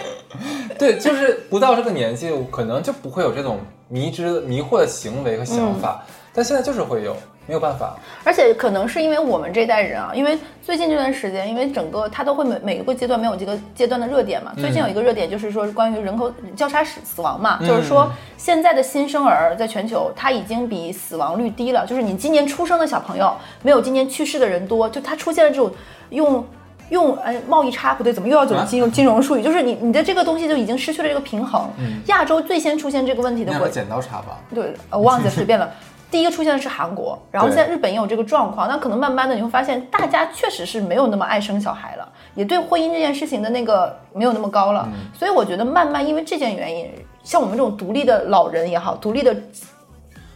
B: 对，就是不到这个年纪，可能就不会有这种迷之迷惑的行为和想法，但现在就是会有，没有办法。
A: 而且可能是因为我们这代人啊，因为最近这段时间，因为整个它都会每每一个阶段没有这个阶段的热点嘛。最近有一个热点就是说关于人口交叉死死亡嘛，就是说现在的新生儿在全球它已经比死亡率低了，就是你今年出生的小朋友没有今年去世的人多，就它出现了这种用。用哎贸易差不对，怎么又要走金融、金融术语？就是你你的这个东西就已经失去了这个平衡。亚洲最先出现这个问题的国
B: 那个剪刀差吧，
A: 对，呃我忘记了，随便了。第一个出现的是韩国，然后现在日本也有这个状况。那可能慢慢的你会发现，大家确实是没有那么爱生小孩了，也对婚姻这件事情的那个没有那么高了。所以我觉得慢慢因为这件原因，像我们这种独立的老人也好，独立的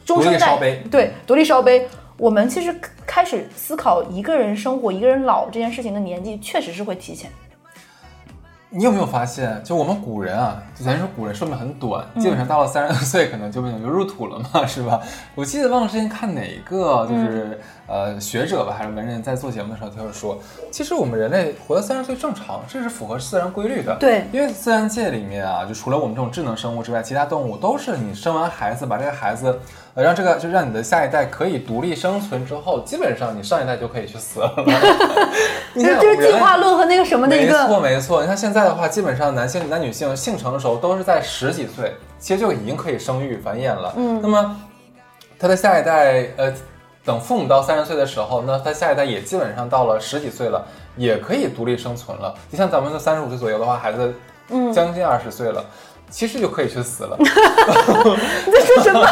A: 中生代对，独立烧杯。我们其实开始思考一个人生活、一个人老这件事情的年纪，确实是会提前。
B: 你有没有发现，就我们古人啊，就咱说古人寿命很短，基本上到了三十多岁可能就就入土了嘛，是吧？我记得忘了之前看哪个，就是、呃学者吧，还是文人在做节目的时候，他就说，其实我们人类活到三十岁正常，这是符合自然规律的。
A: 对
B: 因为自然界里面啊，就除了我们这种智能生物之外，其他动物都是你生完孩子，把这个孩子，呃，让这个就让你的下一代可以独立生存之后，基本上你上一代就可以去死了。你
A: 就是
B: 看
A: 就是进化论和那个什么的一
B: 没错，没错，你看现在的话，基本上男性男女性性成熟都是在十几岁，其实就已经可以生育繁衍了。嗯，那么他的下一代，呃，等父母到三十岁的时候，那他下一代也基本上到了十几岁了，也可以独立生存了。你像咱们的三十五岁左右的话，孩子
A: 嗯，
B: 将近二十岁了。其实就可以去死了。
A: 你在说什么？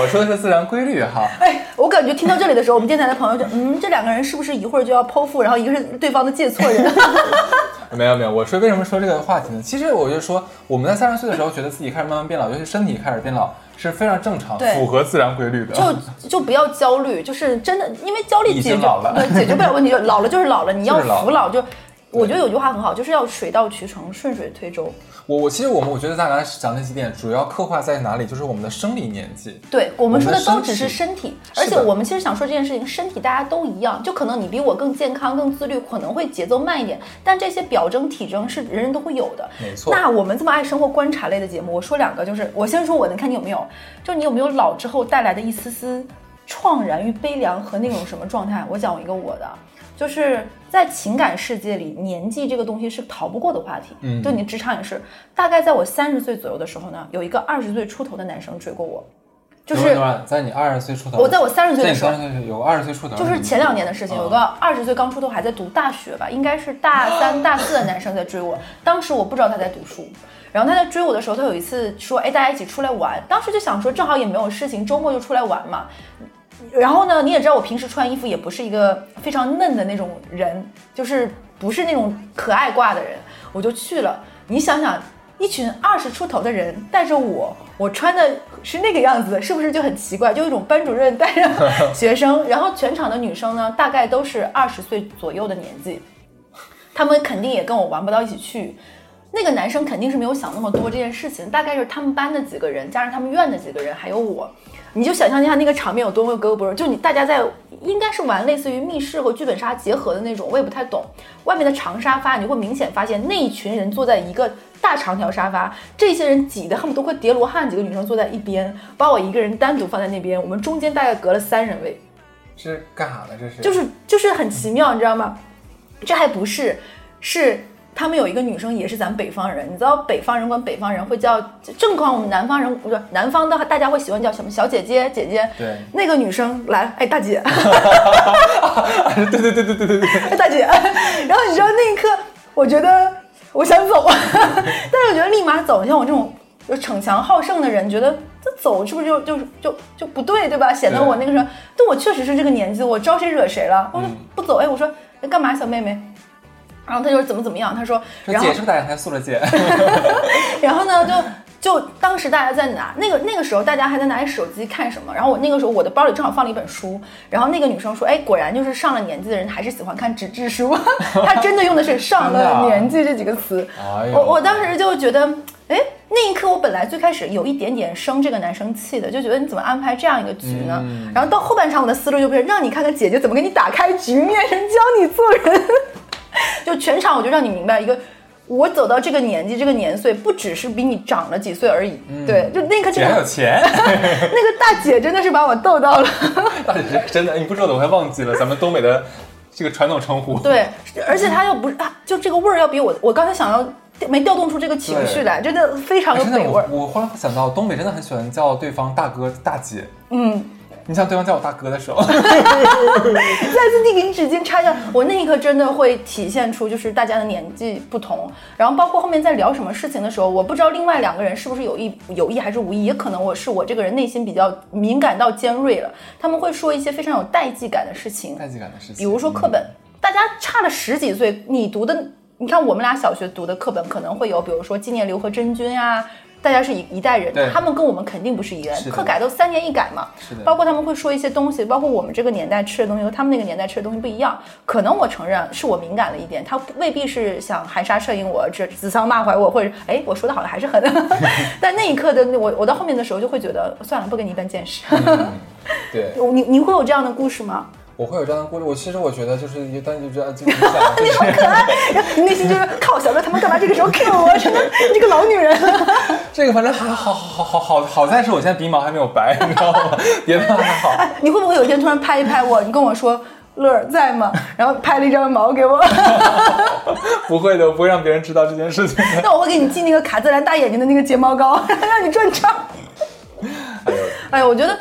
B: 我说的是自然规律哈。
A: 哎，我感觉听到这里的时候，我们电台的朋友就，嗯，这两个人是不是一会儿就要剖腹，然后一个是对方的借错人？
B: 没有没有，我说为什么说这个话题呢？其实我就说，我们在三十岁的时候，觉得自己开始慢慢变老，尤其身体开始变老，是非常正常，
A: 对
B: 符合自然规律的。
A: 就就不要焦虑，就是真的，因为焦虑解决
B: 经老了
A: 对解决不了问题，就老了就是老了，你要服老就。我觉得有句话很好，就是要水到渠成，顺水推舟。
B: 我我其实我们我觉得大家讲那几点，主要刻画在哪里？就是我们的生理年纪。
A: 对我们说的都只是
B: 身
A: 身体，而且我们其实想说这件事情，身体大家都一样，就可能你比我更健康、更自律，可能会节奏慢一点，但这些表征、体征是人人都会有的。
B: 没错
A: 那我们这么爱生活观察类的节目，我说两个，就是我先说我能，看你有没有，就你有没有老之后带来的一丝丝怆然与悲凉和那种什么状态？我讲一个我的。就是在情感世界里，年纪这个东西是逃不过的话题。
B: 嗯
A: 就你职场也是。大概在我三十岁左右的时候呢，有一个二十岁出头的男生追过我，就是
B: 在你二十岁出头，
A: 我在我三十岁的时候
B: 三十岁有二十岁出头，
A: 就是前两年的事情，
B: 嗯
A: 有个二十岁刚出头还在读大学吧，应该是大三、大四的男生在追我。当时我不知道他在读书，然后他在追我的时候，他有一次说：“哎，大家一起出来玩。”当时就想说，正好也没有事情，周末就出来玩嘛。然后呢，你也知道我平时穿衣服也不是一个非常嫩的那种人，就是不是那种可爱挂的人，我就去了。你想想，一群二十出头的人带着我，我穿的是那个样子，是不是就很奇怪？就一种班主任带着学生，然后全场的女生呢，大概都是二十岁左右的年纪，他们肯定也跟我玩不到一起去。那个男生肯定是没有想那么多这件事情，大概是他们班的几个人，加上他们院的几个人，还有我，你就想象一下那个场面有多么格格不入。就你大家在应该是玩类似于密室和剧本杀结合的那种，我也不太懂。外面的长沙发，你会明显发现那一群人坐在一个大长条沙发，这些人挤得恨不得都快叠罗汉，几个女生坐在一边，把我一个人单独放在那边，我们中间大概隔了三人位。
B: 是干啥的？这是
A: 就是就是很奇妙，你知道吗？这还不是，是他们有一个女生也是咱北方人，你知道北方人管北方人会叫正况我们南方人不是南方的，大家会喜欢叫什么小姐姐姐姐。
B: 对
A: 那个女生来，哎大姐，
B: 对对对对对对对，
A: 哎 大姐，然后你知道那一刻，我觉得我想走，但是我觉得立马走，像我这种就逞强好胜的人，觉得这走是不是就就就就不对，对吧？显得我那个时候，但我确实是这个年纪，我招谁惹谁了？我说
B: 嗯
A: 不走，哎，我说哎干嘛，小妹妹？然后他就怎么怎么样，他说，然后
B: 说姐是不是打两台素了姐？
A: 然后呢，就就当时大家在拿那个那个时候，大家还在拿手机看什么？然后我那个时候我的包里正好放了一本书，然后那个女生说：“哎，果然就是上了年纪的人还是喜欢看纸质书。”她真的用的是“上了年纪”这几个词。
B: 哎
A: 我我当时就觉得，哎，那一刻我本来最开始有一点点生这个男生气的，就觉得你怎么安排这样一个局呢？
B: 嗯
A: 然后到后半场我的思路就变成让你看看姐姐怎么给你打开局面，人教你做人。就全场我就让你明白一个，我走到这个年纪这个年岁，不只是比你长了几岁而已。对，就那刻
B: 姐
A: 真的，
B: 有钱，
A: 那个大姐真的是把我逗到了。
B: 大姐是真的，你不说的我还忘记了咱们东北的这个传统称呼。
A: 对，而且她又不是啊，就这个味儿要比我我刚才想要没调动出这个情绪来，真的非常有北味儿
B: 我。我忽然想到，东北真的很喜欢叫对方大哥大姐。
A: 嗯，
B: 你像对方叫我大哥的时候，
A: 再次递给你纸巾插下，我那一刻真的会体现出就是大家的年纪不同，然后包括后面在聊什么事情的时候，我不知道另外两个人是不是有意有意还是无意，也可能我是我这个人内心比较敏感到尖锐了，他们会说一些非常有代际感的事情，
B: 代际感的事情。
A: 比如说课本，大家差了十几岁，你读的，你看我们俩小学读的课本可能会有，比如说纪念刘和珍君呀、大家是一一代人，他们跟我们肯定不是一个人，课改都三年一改嘛。
B: 是的
A: 包括他们会说一些东西，包括我们这个年代吃的东西和他们那个年代吃的东西不一样。可能我承认是我敏感了一点，他未必是想含沙射影我，这指桑骂槐我，或者哎我说的好像还是很，但那一刻的我我到后面的时候就会觉得算了，不跟你一般见识。
B: 对，
A: 你你会有这样的故事吗？
B: 我会有这样的故事。我其实我觉得就是，但就知道就你想，就是
A: 你内心就是靠小乐他们干嘛这个时候 Q 我？真的，你这个老女人。
B: 这个反正还好好好好好在是我现在鼻毛还没有白，你知道吗？别的还好。
A: 哎，你会不会有一天突然拍一拍我，你跟我说乐儿在吗？然后拍了一张毛给我，
B: 不会的，我不会让别人知道这件事情。
A: 那我会给你寄那个卡姿兰大眼睛的那个睫毛膏，让你转账。
B: 哎呦，
A: 哎呦，我觉得。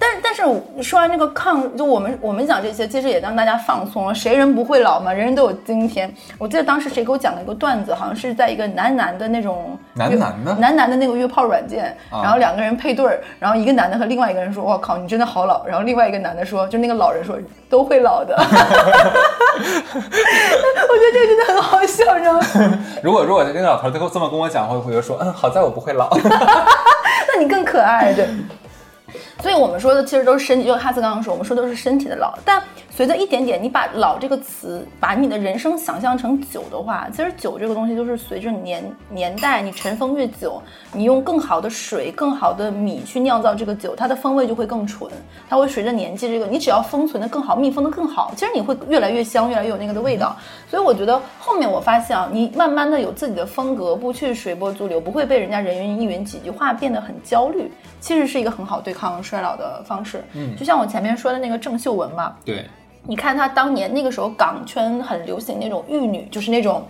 A: 但但是说完这个抗，就我们我们讲这些，其实也让大家放松了。谁人不会老嘛？人人都有今天。我记得当时谁给我讲了一个段子，好像是在一个男男的那种
B: 男男的
A: 男男的那个约炮软件，
B: 啊
A: 然后两个人配对儿，然后一个男的和另外一个人说：“我靠，你真的好老。”然后另外一个男的说：“就那个老人说都会老的。”我觉得这个真的很好笑，你知道吗？
B: 如果如果那个老头最后这么跟我讲，会会就说，嗯，好在我不会老。
A: 那你更可爱，对。所以我们说的其实都是身体，就哈斯刚刚说，我们说都是身体的老。但随着一点点，你把“老”这个词，把你的人生想象成酒的话，其实酒这个东西就是随着年年代，你尘封越久，你用更好的水、更好的米去酿造这个酒，它的风味就会更纯。它会随着年纪，这个你只要封存的更好，密封的更好，其实你会越来越香，越来越有那个的味道。所以我觉得后面我发现啊，你慢慢的有自己的风格，不去随波逐流，不会被人家人云亦云几句话变得很焦虑，其实是一个很好对抗衰老的方式。嗯，就像我前面说的那个郑秀文嘛，
B: 对，
A: 你看她当年那个时候港圈很流行那种玉女，就是那种。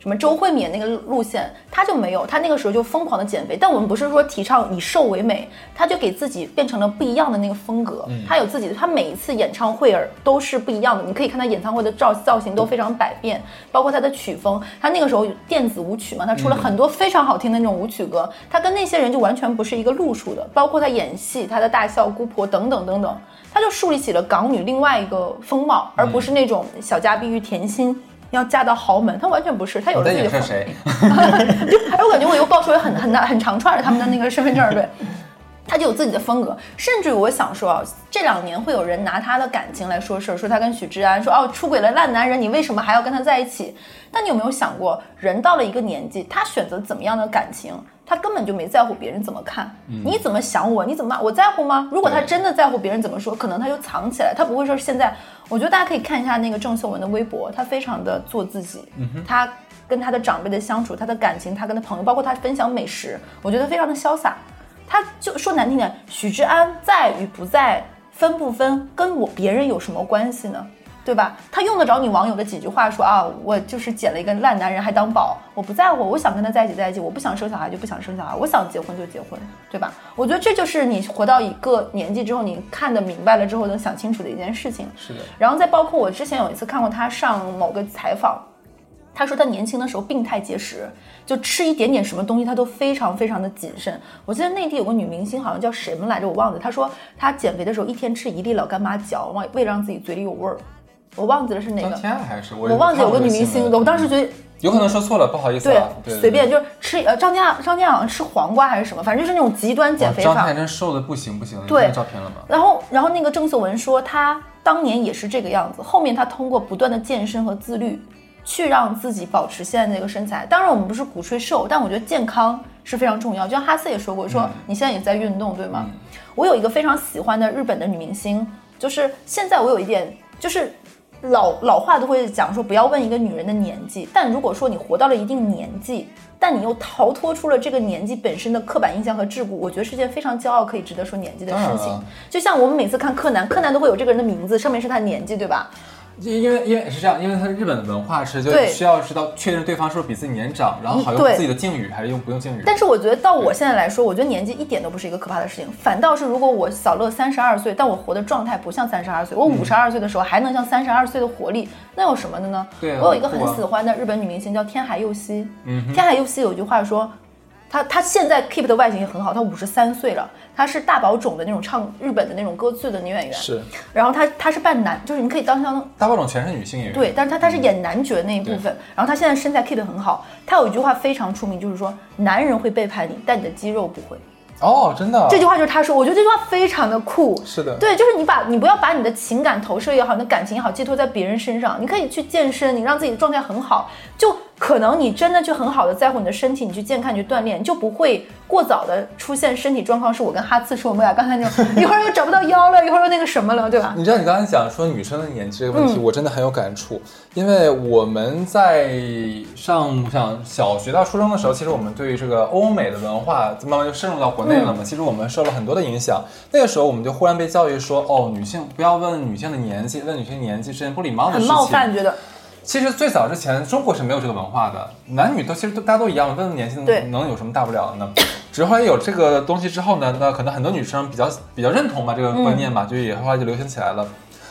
A: 什么周慧敏那个路线，她就没有，她那个时候就疯狂的减肥。但我们不是说提倡以瘦为美，她就给自己变成了不一样的那个风格。她有自己的，她每一次演唱会儿都是不一样的。你可以看她演唱会的造造型都非常百变，包括她的曲风。她那个时候电子舞曲嘛，她出了很多非常好听的那种舞曲歌。她跟那些人就完全不是一个路数的，包括她演戏，她的大笑姑婆等等等等，她就树立起了港女另外一个风貌，而不是那种小家碧玉甜心。要嫁到豪门，她完全不是，她有了自己的
B: 谁？
A: 就 哎，我感觉我又爆出来很很大很长串的他们的那个身份证，对，他就有自己的风格。甚至我想说啊，这两年会有人拿他的感情来说事儿，说他跟许志安说哦出轨了烂男人，你为什么还要跟他在一起？但你有没有想过，人到了一个年纪，他选择怎么样的感情？他根本就没在乎别人怎么看，你怎么想我，你怎么骂我在乎吗？如果他真的在乎别人怎么说，可能他就藏起来，他不会说现在。我觉得大家可以看一下那个郑秀文的微博，她非常的做自己，她跟她的长辈的相处，她的感情，她跟她朋友，包括她分享美食，我觉得非常的潇洒。他就说难听点，许志安在与不在，分不分，跟我别人有什么关系呢？对吧？他用得着你网友的几句话说啊，我就是捡了一个烂男人还当宝，我不在乎，我想跟他在一起在一起，我不想生小孩就不想生小孩，我想结婚就结婚，对吧？我觉得这就是你活到一个年纪之后，你看得明白了之后能想清楚的一件事情。
B: 是的，
A: 然后再包括我之前有一次看过他上某个采访，他说他年轻的时候病态节食，就吃一点点什么东西他都非常非常的谨慎。我记得内地有个女明星好像叫什么来着，我忘了。她说她减肥的时候一天吃一粒老干妈嚼，为为了让自己嘴里有味儿。我忘记了是哪
B: 张
A: 个，
B: 天爱还是我
A: 我忘记有个女明星，我当时觉得
B: 有可能说错了，不好意思
A: 对
B: 啊。对，
A: 随便就是吃呃张天爱张天爱好像吃黄瓜还是什么，反正就是那种极端减肥法
B: 张天爱。真瘦的不行不行，你
A: 对
B: 看照片了吗？
A: 然后，然后那个郑秀文说，她当年也是这个样子，后面她通过不断的健身和自律，去让自己保持现在那个身材。当然，我们不是鼓吹瘦，但我觉得健康是非常重要。就像哈斯也说过，说你现在也在运动，对吗？我有一个非常喜欢的日本的女明星，就是现在我有一点就是。老老话都会讲说，不要问一个女人的年纪，但如果说你活到了一定年纪，但你又逃脱出了这个年纪本身的刻板印象和桎梏，我觉得是件非常骄傲，可以值得说年纪的事情。就像我们每次看柯南，柯南都会有这个人的名字，上面是他年纪，对吧？
B: 因因为因为是这样，因为它日本的文化是就需要知道确认对方是不是比自己年长，然后好用自己的敬语还是用不用敬语。
A: 但是我觉得到我现在来说，我觉得年纪一点都不是一个可怕的事情，反倒是如果我小乐三十二岁，但我活的状态不像三十二岁，我五十二岁的时候还能像三十二岁的活力，那有什么的呢？
B: 对啊
A: 我有一个很喜欢的日本女明星叫天海佑希，
B: 嗯
A: 天海佑希有句话说。他他现在 Keep 的外形也很好，他五十三岁了，他是大宝冢的那种唱日本的那种歌剧的女演员，
B: 是
A: 然后他他是扮男，就是你可以当当
B: 大宝冢全是女性演员，
A: 对，但是他他是演男角那一部分，然后他现在身材 keep 得很好。他有一句话非常出名，就是说男人会背叛你，但你的肌肉不会。
B: 哦，真的，
A: 这句话就是他说，我觉得这句话非常的酷。
B: 是的，
A: 对，就是你把你不要把你的情感投射也好，你的感情也好，寄托在别人身上。你可以去健身，你让自己的状态很好，就可能你真的去很好的在乎你的身体，你去健康，你去锻炼，就不会过早的出现身体状况。是我跟哈次说，我们俩刚才那种一会儿又找不到腰了，一会儿又那个什么了，对吧？
B: 你知道你刚才讲说女生的年纪这个问题，
A: 嗯
B: 我真的很有感触，因为我们在上上小学到初中的时候，其实我们对于这个欧美的文化慢慢就深入到国内
A: 嗯
B: 了嘛。其实我们受了很多的影响，那个时候我们就忽然被教育说，哦，女性不要问女性的年纪，问女性年纪是件不礼貌的
A: 很
B: 事情。
A: 冒犯，觉得
B: 其实最早之前，中国是没有这个文化的，男女都其实都大家都一样，问问年纪
A: 对
B: 能有什么大不了的呢？只是 后来有这个东西之后呢，那可能很多女生比较比较认同吧这个观念嘛，就也后来就流行起来了。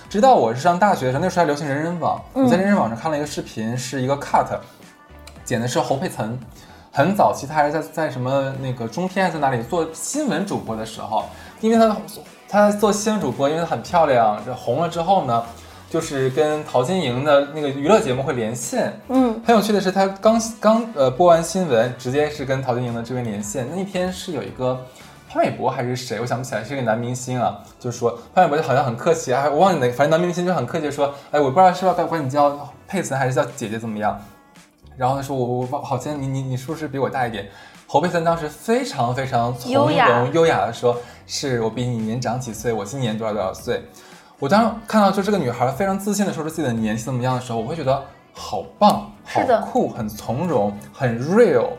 B: 直到我是上大学的时候，那时候还流行人人网，我在人人网上看了一个视频，是一个 cut，剪的是侯佩岑。很早期，她还是在在什么那个中天还是在哪里做新闻主播的时候，因为她她做新闻主播，因为她很漂亮，这红了之后呢，就是跟陶晶莹的那个娱乐节目会连线。
A: 嗯，
B: 很有趣的是，他刚刚呃播完新闻，直接是跟陶晶莹的这边连线。那天是有一个潘玮柏还是谁，我想不起来，是一个男明星啊，就是说潘玮柏就好像很客气，啊，我忘记哪，反正男明星就很客气地说，哎，我不知道是要该管你叫佩岑还是叫姐姐怎么样。然后他说我我我好像你你你是不是比我大一点？侯佩岑当时非常非常从
A: 优雅
B: 容优雅的说，是我比你年长几岁，我今年多少多少岁。我当看到就这个女孩非常自信的说出自己的年纪怎么样的时候，我会觉得好棒，好酷，很从容，很 real。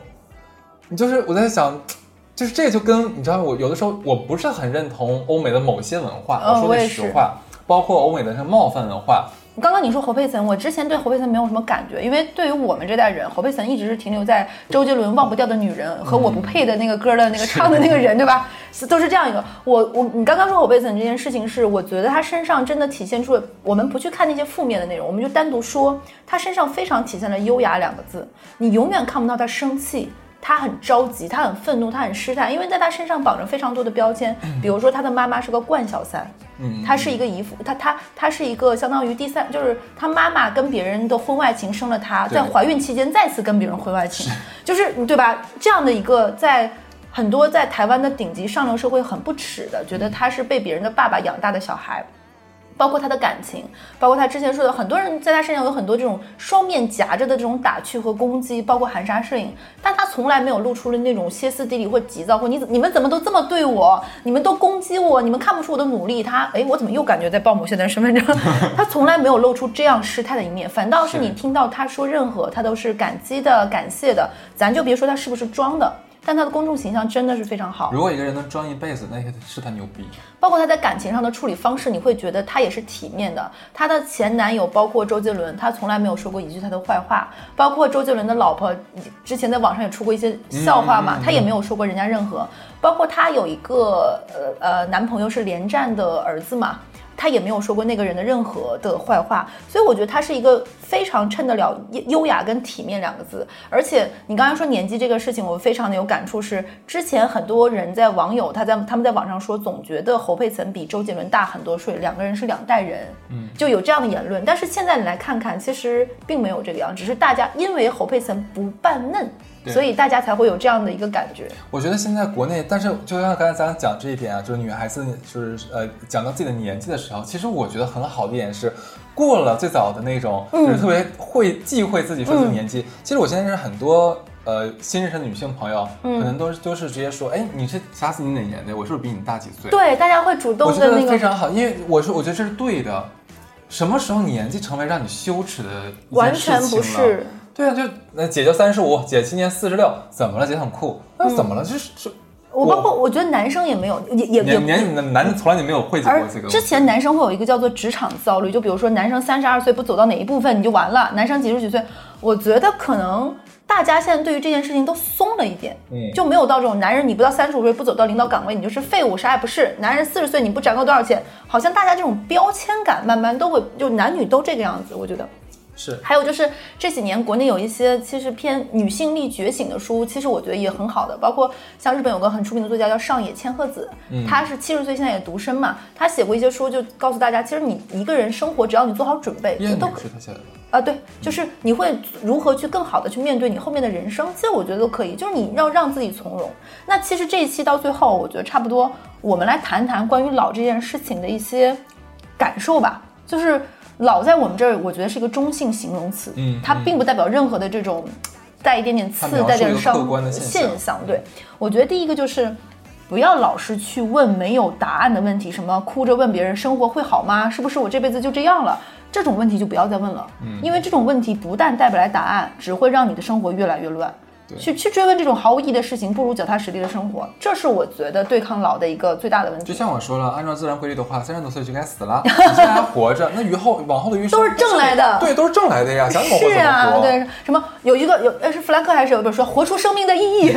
B: 你就是我在想，就是这就跟你知道，我有的时候我不是很认同欧美的某些文化，
A: 嗯
B: 我说的
A: 是
B: 实话，包括欧美的像冒犯文化。
A: 刚刚你说侯佩岑，我之前对侯佩岑没有什么感觉，因为对于我们这代人，侯佩岑一直是停留在周杰伦《忘不掉的女人》和我不配的那个歌的那个唱的那个人，对吧？是 都是这样一个。我我你刚刚说侯佩岑这件事情是，我觉得他身上真的体现出了，我们不去看那些负面的内容，我们就单独说他身上非常体现了优雅两个字，你永远看不到他生气。她很着急，他很愤怒，他很失态，因为在他身上绑着非常多的标签，比如说他的妈妈是个惯小三，
B: 嗯，
A: 她是一个姨父，他他他是一个相当于第三，就是他妈妈跟别人的婚外情生了
B: 他，
A: 在怀孕期间再次跟别人婚外情，就是对吧？这样的一个在很多在台湾的顶级上流社会很不耻的，觉得他是被别人的爸爸养大的小孩。包括他的感情，包括他之前说的，很多人在他身上有很多这种双面夹着的这种打趣和攻击，包括含沙射影，但他从来没有露出了那种歇斯底里或急躁，或你你们怎么都这么对我，你们都攻击我，你们看不出我的努力。他哎，我怎么又感觉在报某些人身份证？他从来没有露出这样失态的一面，反倒是
B: 是
A: 你听到他说任何，他都是感激的、感谢的。咱就别说他是不是装的，但他的公众形象真的是非常好。
B: 如果一个人能装一辈子，那是他牛逼。
A: 包括他在感情上的处理方式，你会觉得他也是体面的。他的前男友包括周杰伦，他从来没有说过一句他的坏话。包括周杰伦的老婆，之前在网上也出过一些笑话嘛，
B: 嗯嗯嗯
A: 他也没有说过人家任何。包括他有一个呃呃男朋友是连战的儿子嘛。他也没有说过那个人的任何的坏话，所以我觉得他是一个非常称得了优雅跟体面两个字。而且你刚才说年纪这个事情，我非常的有感触是，之前很多人在网友他在他们在网上说，总觉得侯佩岑比周杰伦大很多岁，两个人是两代人，嗯，就有这样的言论。但是现在你来看看，其实并没有这个样，只是大家因为侯佩岑不扮嫩，
B: 对
A: 所以大家才会有这样的一个感觉。
B: 我觉得现在国内，但是就像刚才咱讲这一点啊，就是女孩子就是呃讲到自己的年纪的时候，其实我觉得很好的一点是，过了最早的那种，就是特别会忌讳自己说自己年纪。其实我现在认识很多呃新认识的女性朋友，可能都是都是直接说，哎，你是啥死你哪年的？我是不是比你大几岁？
A: 对，大家会主动的那个
B: 非常好，因为我说我觉得这是对的。什么时候年纪成为让你羞耻的
A: 完？全不是。
B: 对啊，就那姐就三十五，姐今年四十六，怎么了？姐很酷，那怎么了？就是是
A: 我包括我觉得男生也没有，也也也
B: 年年男男的从来就没有汇集过这个。
A: 之前男生会有一个叫做职场焦虑，就比如说男生三十二岁不走到哪一部分你就完了，男生几十几岁，我觉得可能大家现在对于这件事情都松了一点，
B: 嗯
A: 就没有到这种男人你不到三十五岁不走到领导岗位你就是废物，啥也不是；男人四十岁你不攒够多少钱，好像大家这种标签感慢慢都会，就男女都这个样子，我觉得。
B: 是
A: 还有就是这几年国内有一些其实偏女性力觉醒的书，其实我觉得也很好的，包括像日本有个很出名的作家叫上野千鹤子，她是七十岁现在也独身嘛，她写过一些书，就告诉大家，其实你一个人生活，只要你做好准备，都可？啊，对，就是你会如何去更好的去面对你后面的人生，其实我觉得都可以，就是你要让自己从容。那其实这一期到最后，我觉得差不多，我们来谈谈关于老这件事情的一些感受吧。就是老在我们这儿，我觉得是一个中性形容词，
B: 嗯
A: 它并不代表任何的这种带一点点刺带点伤
B: 的现象
A: 现象。对，我觉得第一个就是。不要老是去问没有答案的问题，什么哭着问别人生活会好吗？是不是我这辈子就这样了？这种问题就不要再问了，
B: 嗯
A: 因为这种问题不但带不来答案，只会让你的生活越来越乱。
B: 对
A: 去去追问这种毫无意义的事情，不如脚踏实地的生活，这是我觉得对抗老的一个最大的问题就。
B: 像我说了，按照自然规律的话，三十多岁就该死了，你现在还活着，那以后往后的余生
A: 都是挣来的
B: 对，都是挣来的呀，想怎么活
A: 是
B: 怎么
A: 啊，
B: 活。
A: 对，什么有一个有呃是弗兰克还是有一本书《活出生命的意义 》，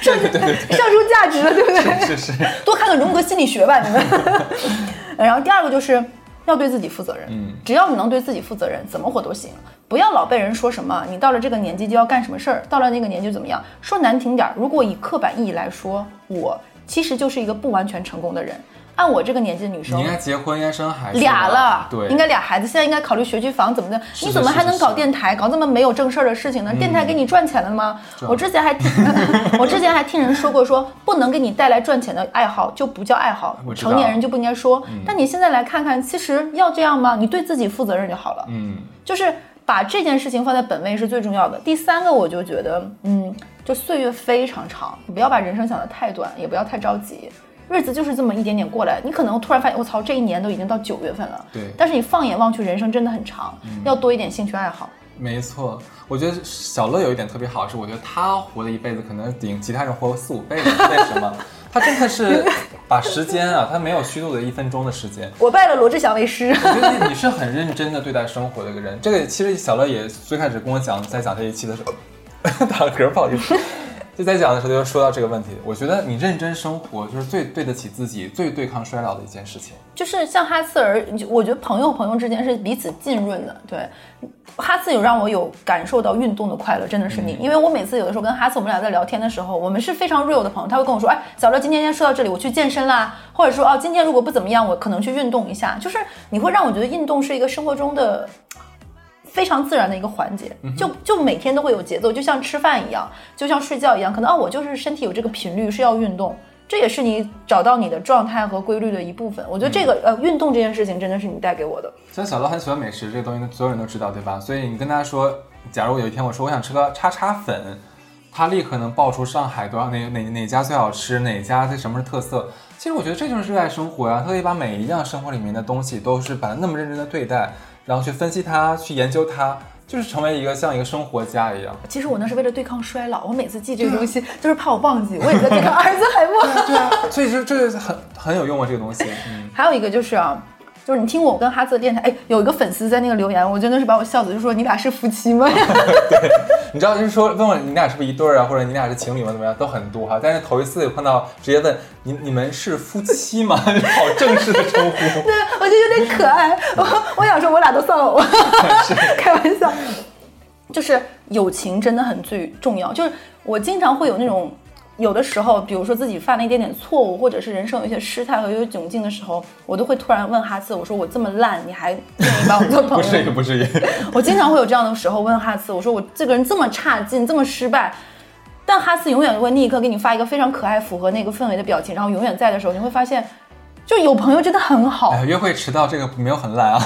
A: 上上出价值了，对不对？
B: 是是，
A: 多看看荣格心理学吧，你们。然后第二个就是要对自己负责任，
B: 嗯
A: 只要你能对自己负责任，怎么活都行。不要老被人说什么，你到了这个年纪就要干什么事儿，到了那个年纪怎么样。说难听点儿，如果以刻板意义来说，我其实就是一个不完全成功的人。按我这个年纪的女生
B: 你应，该结婚，应该生孩子，
A: 俩了，
B: 对，
A: 应该俩孩子，现在应该考虑学区房怎么的？你怎么还能搞电台，搞这么没有正事儿的事情呢？电台给你赚钱了吗？我之前还听，我之前还听人说过说，不能给你带来赚钱的爱好就不叫爱好成年人就不应该说。但你现在来看看，其实要这样吗？你对自己负责任就好了。
B: 嗯，
A: 就是把这件事情放在本位是最重要的。第三个，我就觉得，嗯，就岁月非常长，你不要把人生想得太短，也不要太着急。日子就是这么一点点过来，你可能突然发现，我操，这一年都已经到九月份了。
B: 对
A: 但是你放眼望去，人生真的很长，要多一点兴趣爱好。
B: 没错。我觉得小乐有一点特别好，是我觉得他活了一辈子可能顶其他人活四五辈子。为什么？他真的是把时间啊，他没有虚度的一分钟的时间。
A: 我拜了罗志祥为师。
B: 我觉得你是很认真的对待生活的一个人。这个其实小乐也最开始跟我讲，在讲这一期的时候，打个嗝，不好意思。就在讲的时候就说到这个问题，我觉得你认真生活就是最对得起自己、最对抗衰老的一件事情。
A: 就是像哈茨尔，我觉得朋友朋友之间是彼此浸润的。对，哈茨有让我有感受到运动的快乐，真的是你，因为我每次有的时候跟哈茨我们俩在聊天的时候，我们是非常 real 的朋友，他会跟我说，哎，小乐今天先说到这里，我去健身啦，或者说哦，今天如果不怎么样，我可能去运动一下，就是你会让我觉得运动是一个生活中的。非常自然的一个环节，就就每天都会有节奏，就像吃饭一样，就像睡觉一样，可能啊，我就是身体有这个频率是要运动，这也是你找到你的状态和规律的一部分。我觉得这个呃运动这件事情真的是你带给我的。
B: 其实小乐很喜欢美食，这个东西所有人都知道，对吧？所以你跟他说，假如有一天我说我想吃个叉叉粉，他立刻能爆出上海多少哪哪哪家最好吃，哪家这什么是特色。其实我觉得这就是热爱生活呀、他可以把每一样生活里面的东西都是把它那么认真的对待，然后去分析它，去研究它，就是成为一个像一个生活家一样。
A: 其实我那是为了对抗衰老，我每次记这个东西就是怕我忘记，我也在对抗阿尔兹海默。
B: 对啊，所以这这个很很有用啊，这个东西。嗯，
A: 还有一个就是啊，就是你听我跟哈斯的电台，哎，有一个粉丝在那个留言，我真的是把我笑死，就说你俩是夫妻吗？
B: 你知道，就是说问我你俩是不是一对儿啊，或者你俩是情侣吗？怎么样，都很多哈。但是头一次有碰到直接问你你们是夫妻吗？好正式的称呼。
A: 对，我觉得有点可爱。我我想说，我俩都丧偶，开玩笑。就是友情真的很最重要。就是我经常会有那种，有的时候，比如说自己犯了一点点错误，或者是人生有一些失态和有些窘境的时候，我都会突然问哈次，我说我这么烂，你还愿意把我做朋友
B: 不至于，
A: 友？
B: 不至于。
A: 我经常会有这样的时候问哈次，我说我这个人这么差劲，这么失败。但哈斯永远会立刻给你发一个非常可爱、符合那个氛围的表情，然后永远在的时候，你会发现，就有朋友真的很好。
B: 哎，约会迟到这个没有很烂啊。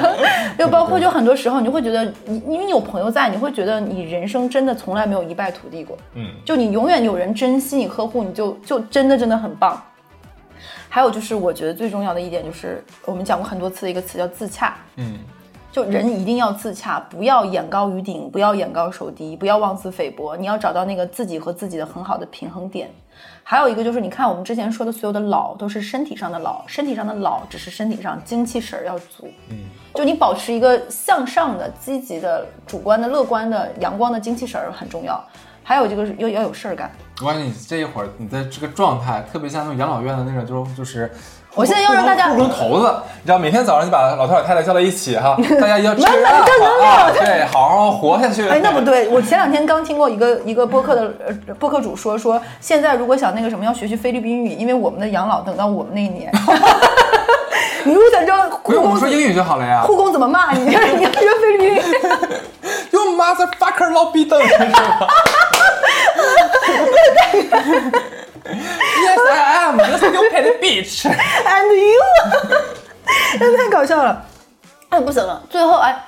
A: 就包括就很多时候，你就会觉得你因为你有朋友在，你会觉得你人生真的从来没有一败涂地过。
B: 嗯，
A: 就你永远有人珍惜你、呵护你就，就真的真的很棒。还有就是，我觉得最重要的一点就是，我们讲过很多次的一个词叫自洽。
B: 嗯，
A: 就人一定要自洽，不要眼高于顶，不要眼高手低，不要妄自菲薄，你要找到那个自己和自己的很好的平衡点。还有一个就是，你看我们之前说的所有的老都是身体上的老，身体上的老只是身体上精气神儿要足。
B: 嗯，
A: 就你保持一个向上的、积极的、主观的、乐观的、阳光的精气神儿很重要。还有这个是要要有事儿干，
B: 我感觉你这一会儿你的这个状态，特别像那种养老院的那种，就是就是。
A: 我现在要让大家
B: 护工头子，你知道，每天早上你把老头老太太叫到一起哈，大家要吃啊对，好好活下去。
A: 哎，那不对，我 前两天刚听过一个一个播客的呃播客主说说，现在如果想那个什么，要学习菲律宾语，因为我们的养老等到我们那一年。你如果想知道护
B: 不用，我说英语就好了呀。
A: 护工怎么骂你，你要学菲律宾语。
B: You motherfucker 老逼瞪是吧 stupid bitch。
A: And you，真的太搞笑了。哎，不行了，最后哎，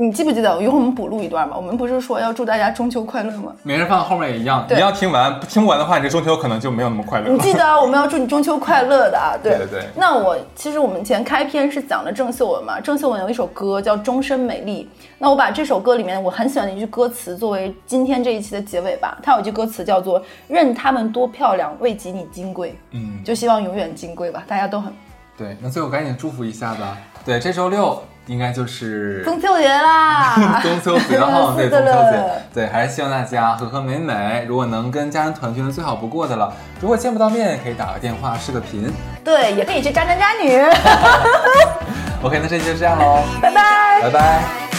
A: 你记不记得一会儿我们补录一段吧？我们不是说要祝大家中秋快乐吗？
B: 每人放后面也一样，你要听完，听不完的话，你这中秋可能就没有那么快乐了。
A: 你记得啊，我们要祝你中秋快乐的啊！对
B: 对对对
A: 那我其实我们前开篇是讲了郑秀文嘛，郑秀文有一首歌叫《终身美丽》，那我把这首歌里面我很喜欢的一句歌词作为今天这一期的结尾吧。它有一句歌词叫做“任他们多漂亮，未及你金贵”，
B: 嗯，
A: 就希望永远金贵吧，大家都很
B: 对，那最后赶紧祝福一下吧。对，这周六应该就是
A: 中秋节啦，
B: 中秋节 哈，对中秋节，对，还是希望大家和和美美。如果能跟家人团聚，是最好不过的了。如果见不到面，可以打个电话视个频。
A: 对，也可以去渣男渣女，
B: OK，那这期就这样喽，
A: 拜拜。
B: 拜拜。